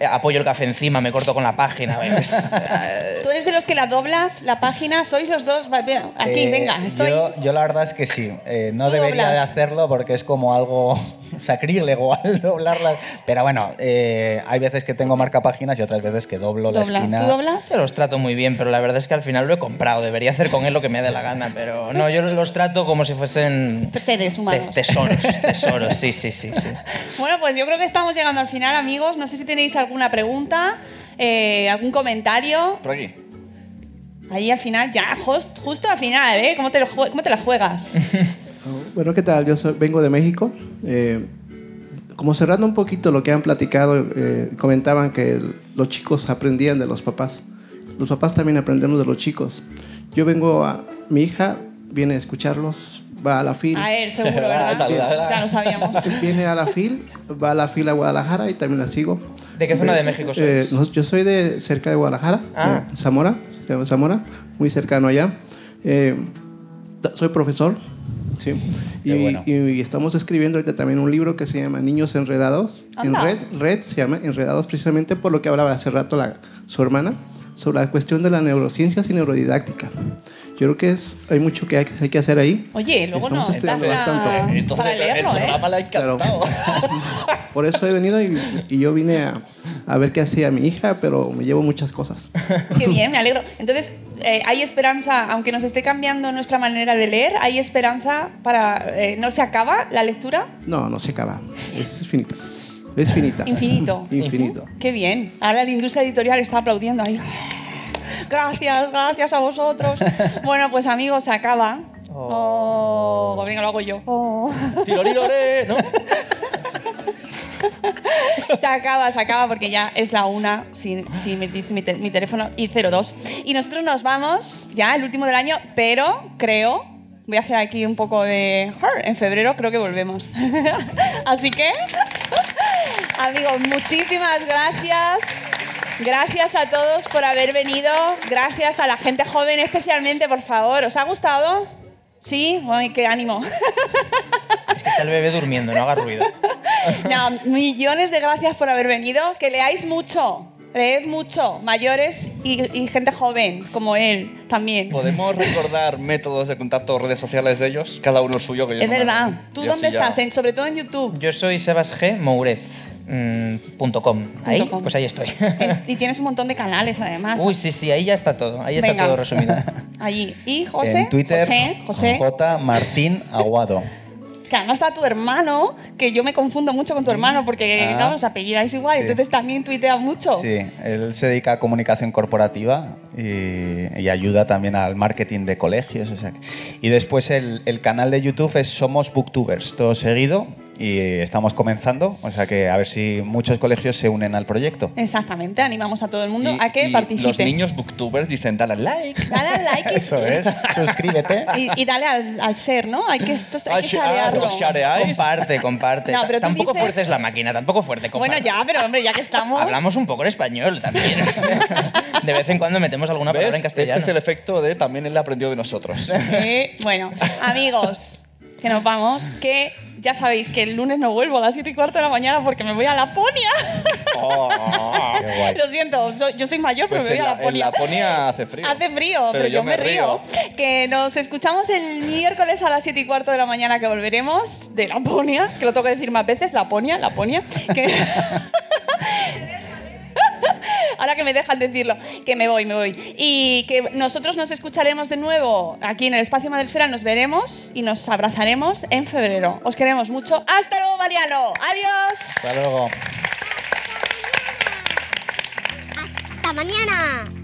Eh, Apoyo el café encima, me corto con la página. ¿ves? Tú eres de los que la doblas, la página, sois los dos. Aquí, Eh, venga, estoy. Yo, yo la verdad es que sí. Eh, no debería doblas. de hacerlo porque es como algo sacrílego al doblarlas. Pero bueno, eh, hay veces que tengo marca páginas y otras veces que doblo la ¿Doblas? esquina. ¿Tú doblas? Se los trato muy bien, pero la verdad es que al final lo he comprado. Debería hacer con él lo que me dé la gana, pero no, yo los trato como si fuesen Seres humanos. tes- tesoros. Tesoros, sí, sí, sí, sí. Bueno, pues yo creo que estamos llegando al final, amigos. No sé si tenéis alguna pregunta, eh, algún comentario. Por aquí. Ahí al final, ya, just- justo al final, ¿eh? ¿Cómo te, lo cómo te la juegas? Bueno, ¿qué tal? Yo soy- vengo de México. Eh, como cerrando un poquito lo que han platicado, eh, comentaban que los chicos aprendían de los papás. Los papás también aprendemos de los chicos. Yo vengo a... Mi hija viene a escucharlos, va a la FIL. A él, seguro, ¿verdad? Ya lo sabíamos. Viene a la FIL, va a la FIL a Guadalajara y también la sigo. ¿De qué zona de México sois? Eh, nos- yo soy de cerca de Guadalajara, Ah. eh, Zamora, se llama Zamora, muy cercano allá. Eh, soy profesor, sí. Y, Qué bueno. y- y estamos escribiendo ahorita también un libro que se llama Niños Enredados. En Anda. red, red se llama Enredados precisamente por lo que hablaba hace rato la, su hermana sobre la cuestión de las neurociencias y neurodidáctica. Yo creo que es, hay mucho que hay, hay que hacer ahí. Oye, luego Estamos nos estudiando bastante. la- Entonces, para leerlo, el ¿eh? le ha Claro. Por eso he venido y, y yo vine a, a ver qué hacía mi hija, pero me llevo muchas cosas. Qué bien, me alegro. Entonces, eh, hay esperanza, aunque nos esté cambiando nuestra manera de leer, hay esperanza para... eh, ¿No se acaba la lectura? No, no se acaba. Es, es finita. Es finita. Infinito. Infinito. Qué bien. Ahora la industria editorial está aplaudiendo ahí. Gracias, gracias a vosotros. Bueno, pues amigos, se acaba. Oh, venga, lo hago yo. Oh. Tirorirore, ¿no? se acaba, se acaba porque ya es la una, si, si me dice mi, te- mi teléfono, y 02. Y nosotros nos vamos ya, el último del año, pero creo, voy a hacer aquí un poco de... En febrero creo que volvemos. Así que, amigos, muchísimas gracias. Gracias a todos por haber venido. Gracias a la gente joven especialmente, por favor. ¿Os ha gustado? Sí, Ay, qué ánimo. Es que está el bebé durmiendo, no haga ruido. No, millones de gracias por haber venido. Que leáis mucho, leed mucho, mayores y, y gente joven como él también. ¿Podemos recordar métodos de contacto redes sociales de ellos? Cada uno suyo. Que yo Es no me- verdad. ¿Tú y dónde ya- estás? En- sobre todo en YouTube. Yo soy sebasgmourez.com. Ahí, Punto com. pues ahí estoy. En- y tienes un montón de canales además. Uy, sí, sí, ahí ya está todo. Ahí está Venga. todo resumido. Allí. ¿Y José? En Twitter, José, José. J. Martín Aguado. Que además está tu hermano, que yo me confundo mucho con tu hermano porque, Ah. claro, apellidáis igual, Sí. entonces también tuitea mucho. Sí, él se dedica a comunicación corporativa y, y ayuda también al marketing de colegios. o sea que- y después el, el canal de YouTube es Somos Booktubers, todo seguido y estamos comenzando, o sea que a ver si muchos colegios se unen al proyecto. Exactamente, animamos a todo el mundo Y- a que y participe. Los niños booktubers dicen, dale al like. Dale al like y- Eso es, suscríbete. Y, y dale al, al ser, ¿no? Hay que, esto, hay Ah, que ah, sharearlo. lo shareáis. Comparte, comparte. No, pero tampoco dices- fuerces la máquina, tampoco fuerte. Bueno, comparte. ya, pero hombre, ya que estamos. Hablamos un poco en español también. De vez en cuando metemos alguna palabra ¿Ves? en castellano. Este es el efecto de también él aprendió de nosotros. Bueno, amigos, que nos vamos. Que ya sabéis que el lunes no vuelvo a las 7 y cuarto de la mañana porque me voy a Laponia. Qué guay. Lo siento, soy- yo soy mayor, pero Pues me voy a la, en Laponia. Laponia hace frío. Hace frío, pero, yo, me río. Que nos escuchamos el miércoles a las 7 y cuarto de la mañana que volveremos de Laponia, que lo tengo que decir más veces, Laponia, Laponia. Que... Ahora que me dejan decirlo, que me voy, me voy. Y que nosotros nos escucharemos de nuevo aquí en el Espacio Madresfera, nos veremos y nos abrazaremos en febrero. Os queremos mucho. Hasta luego, Mariano. Adiós. Hasta luego. ¡Hasta mañana!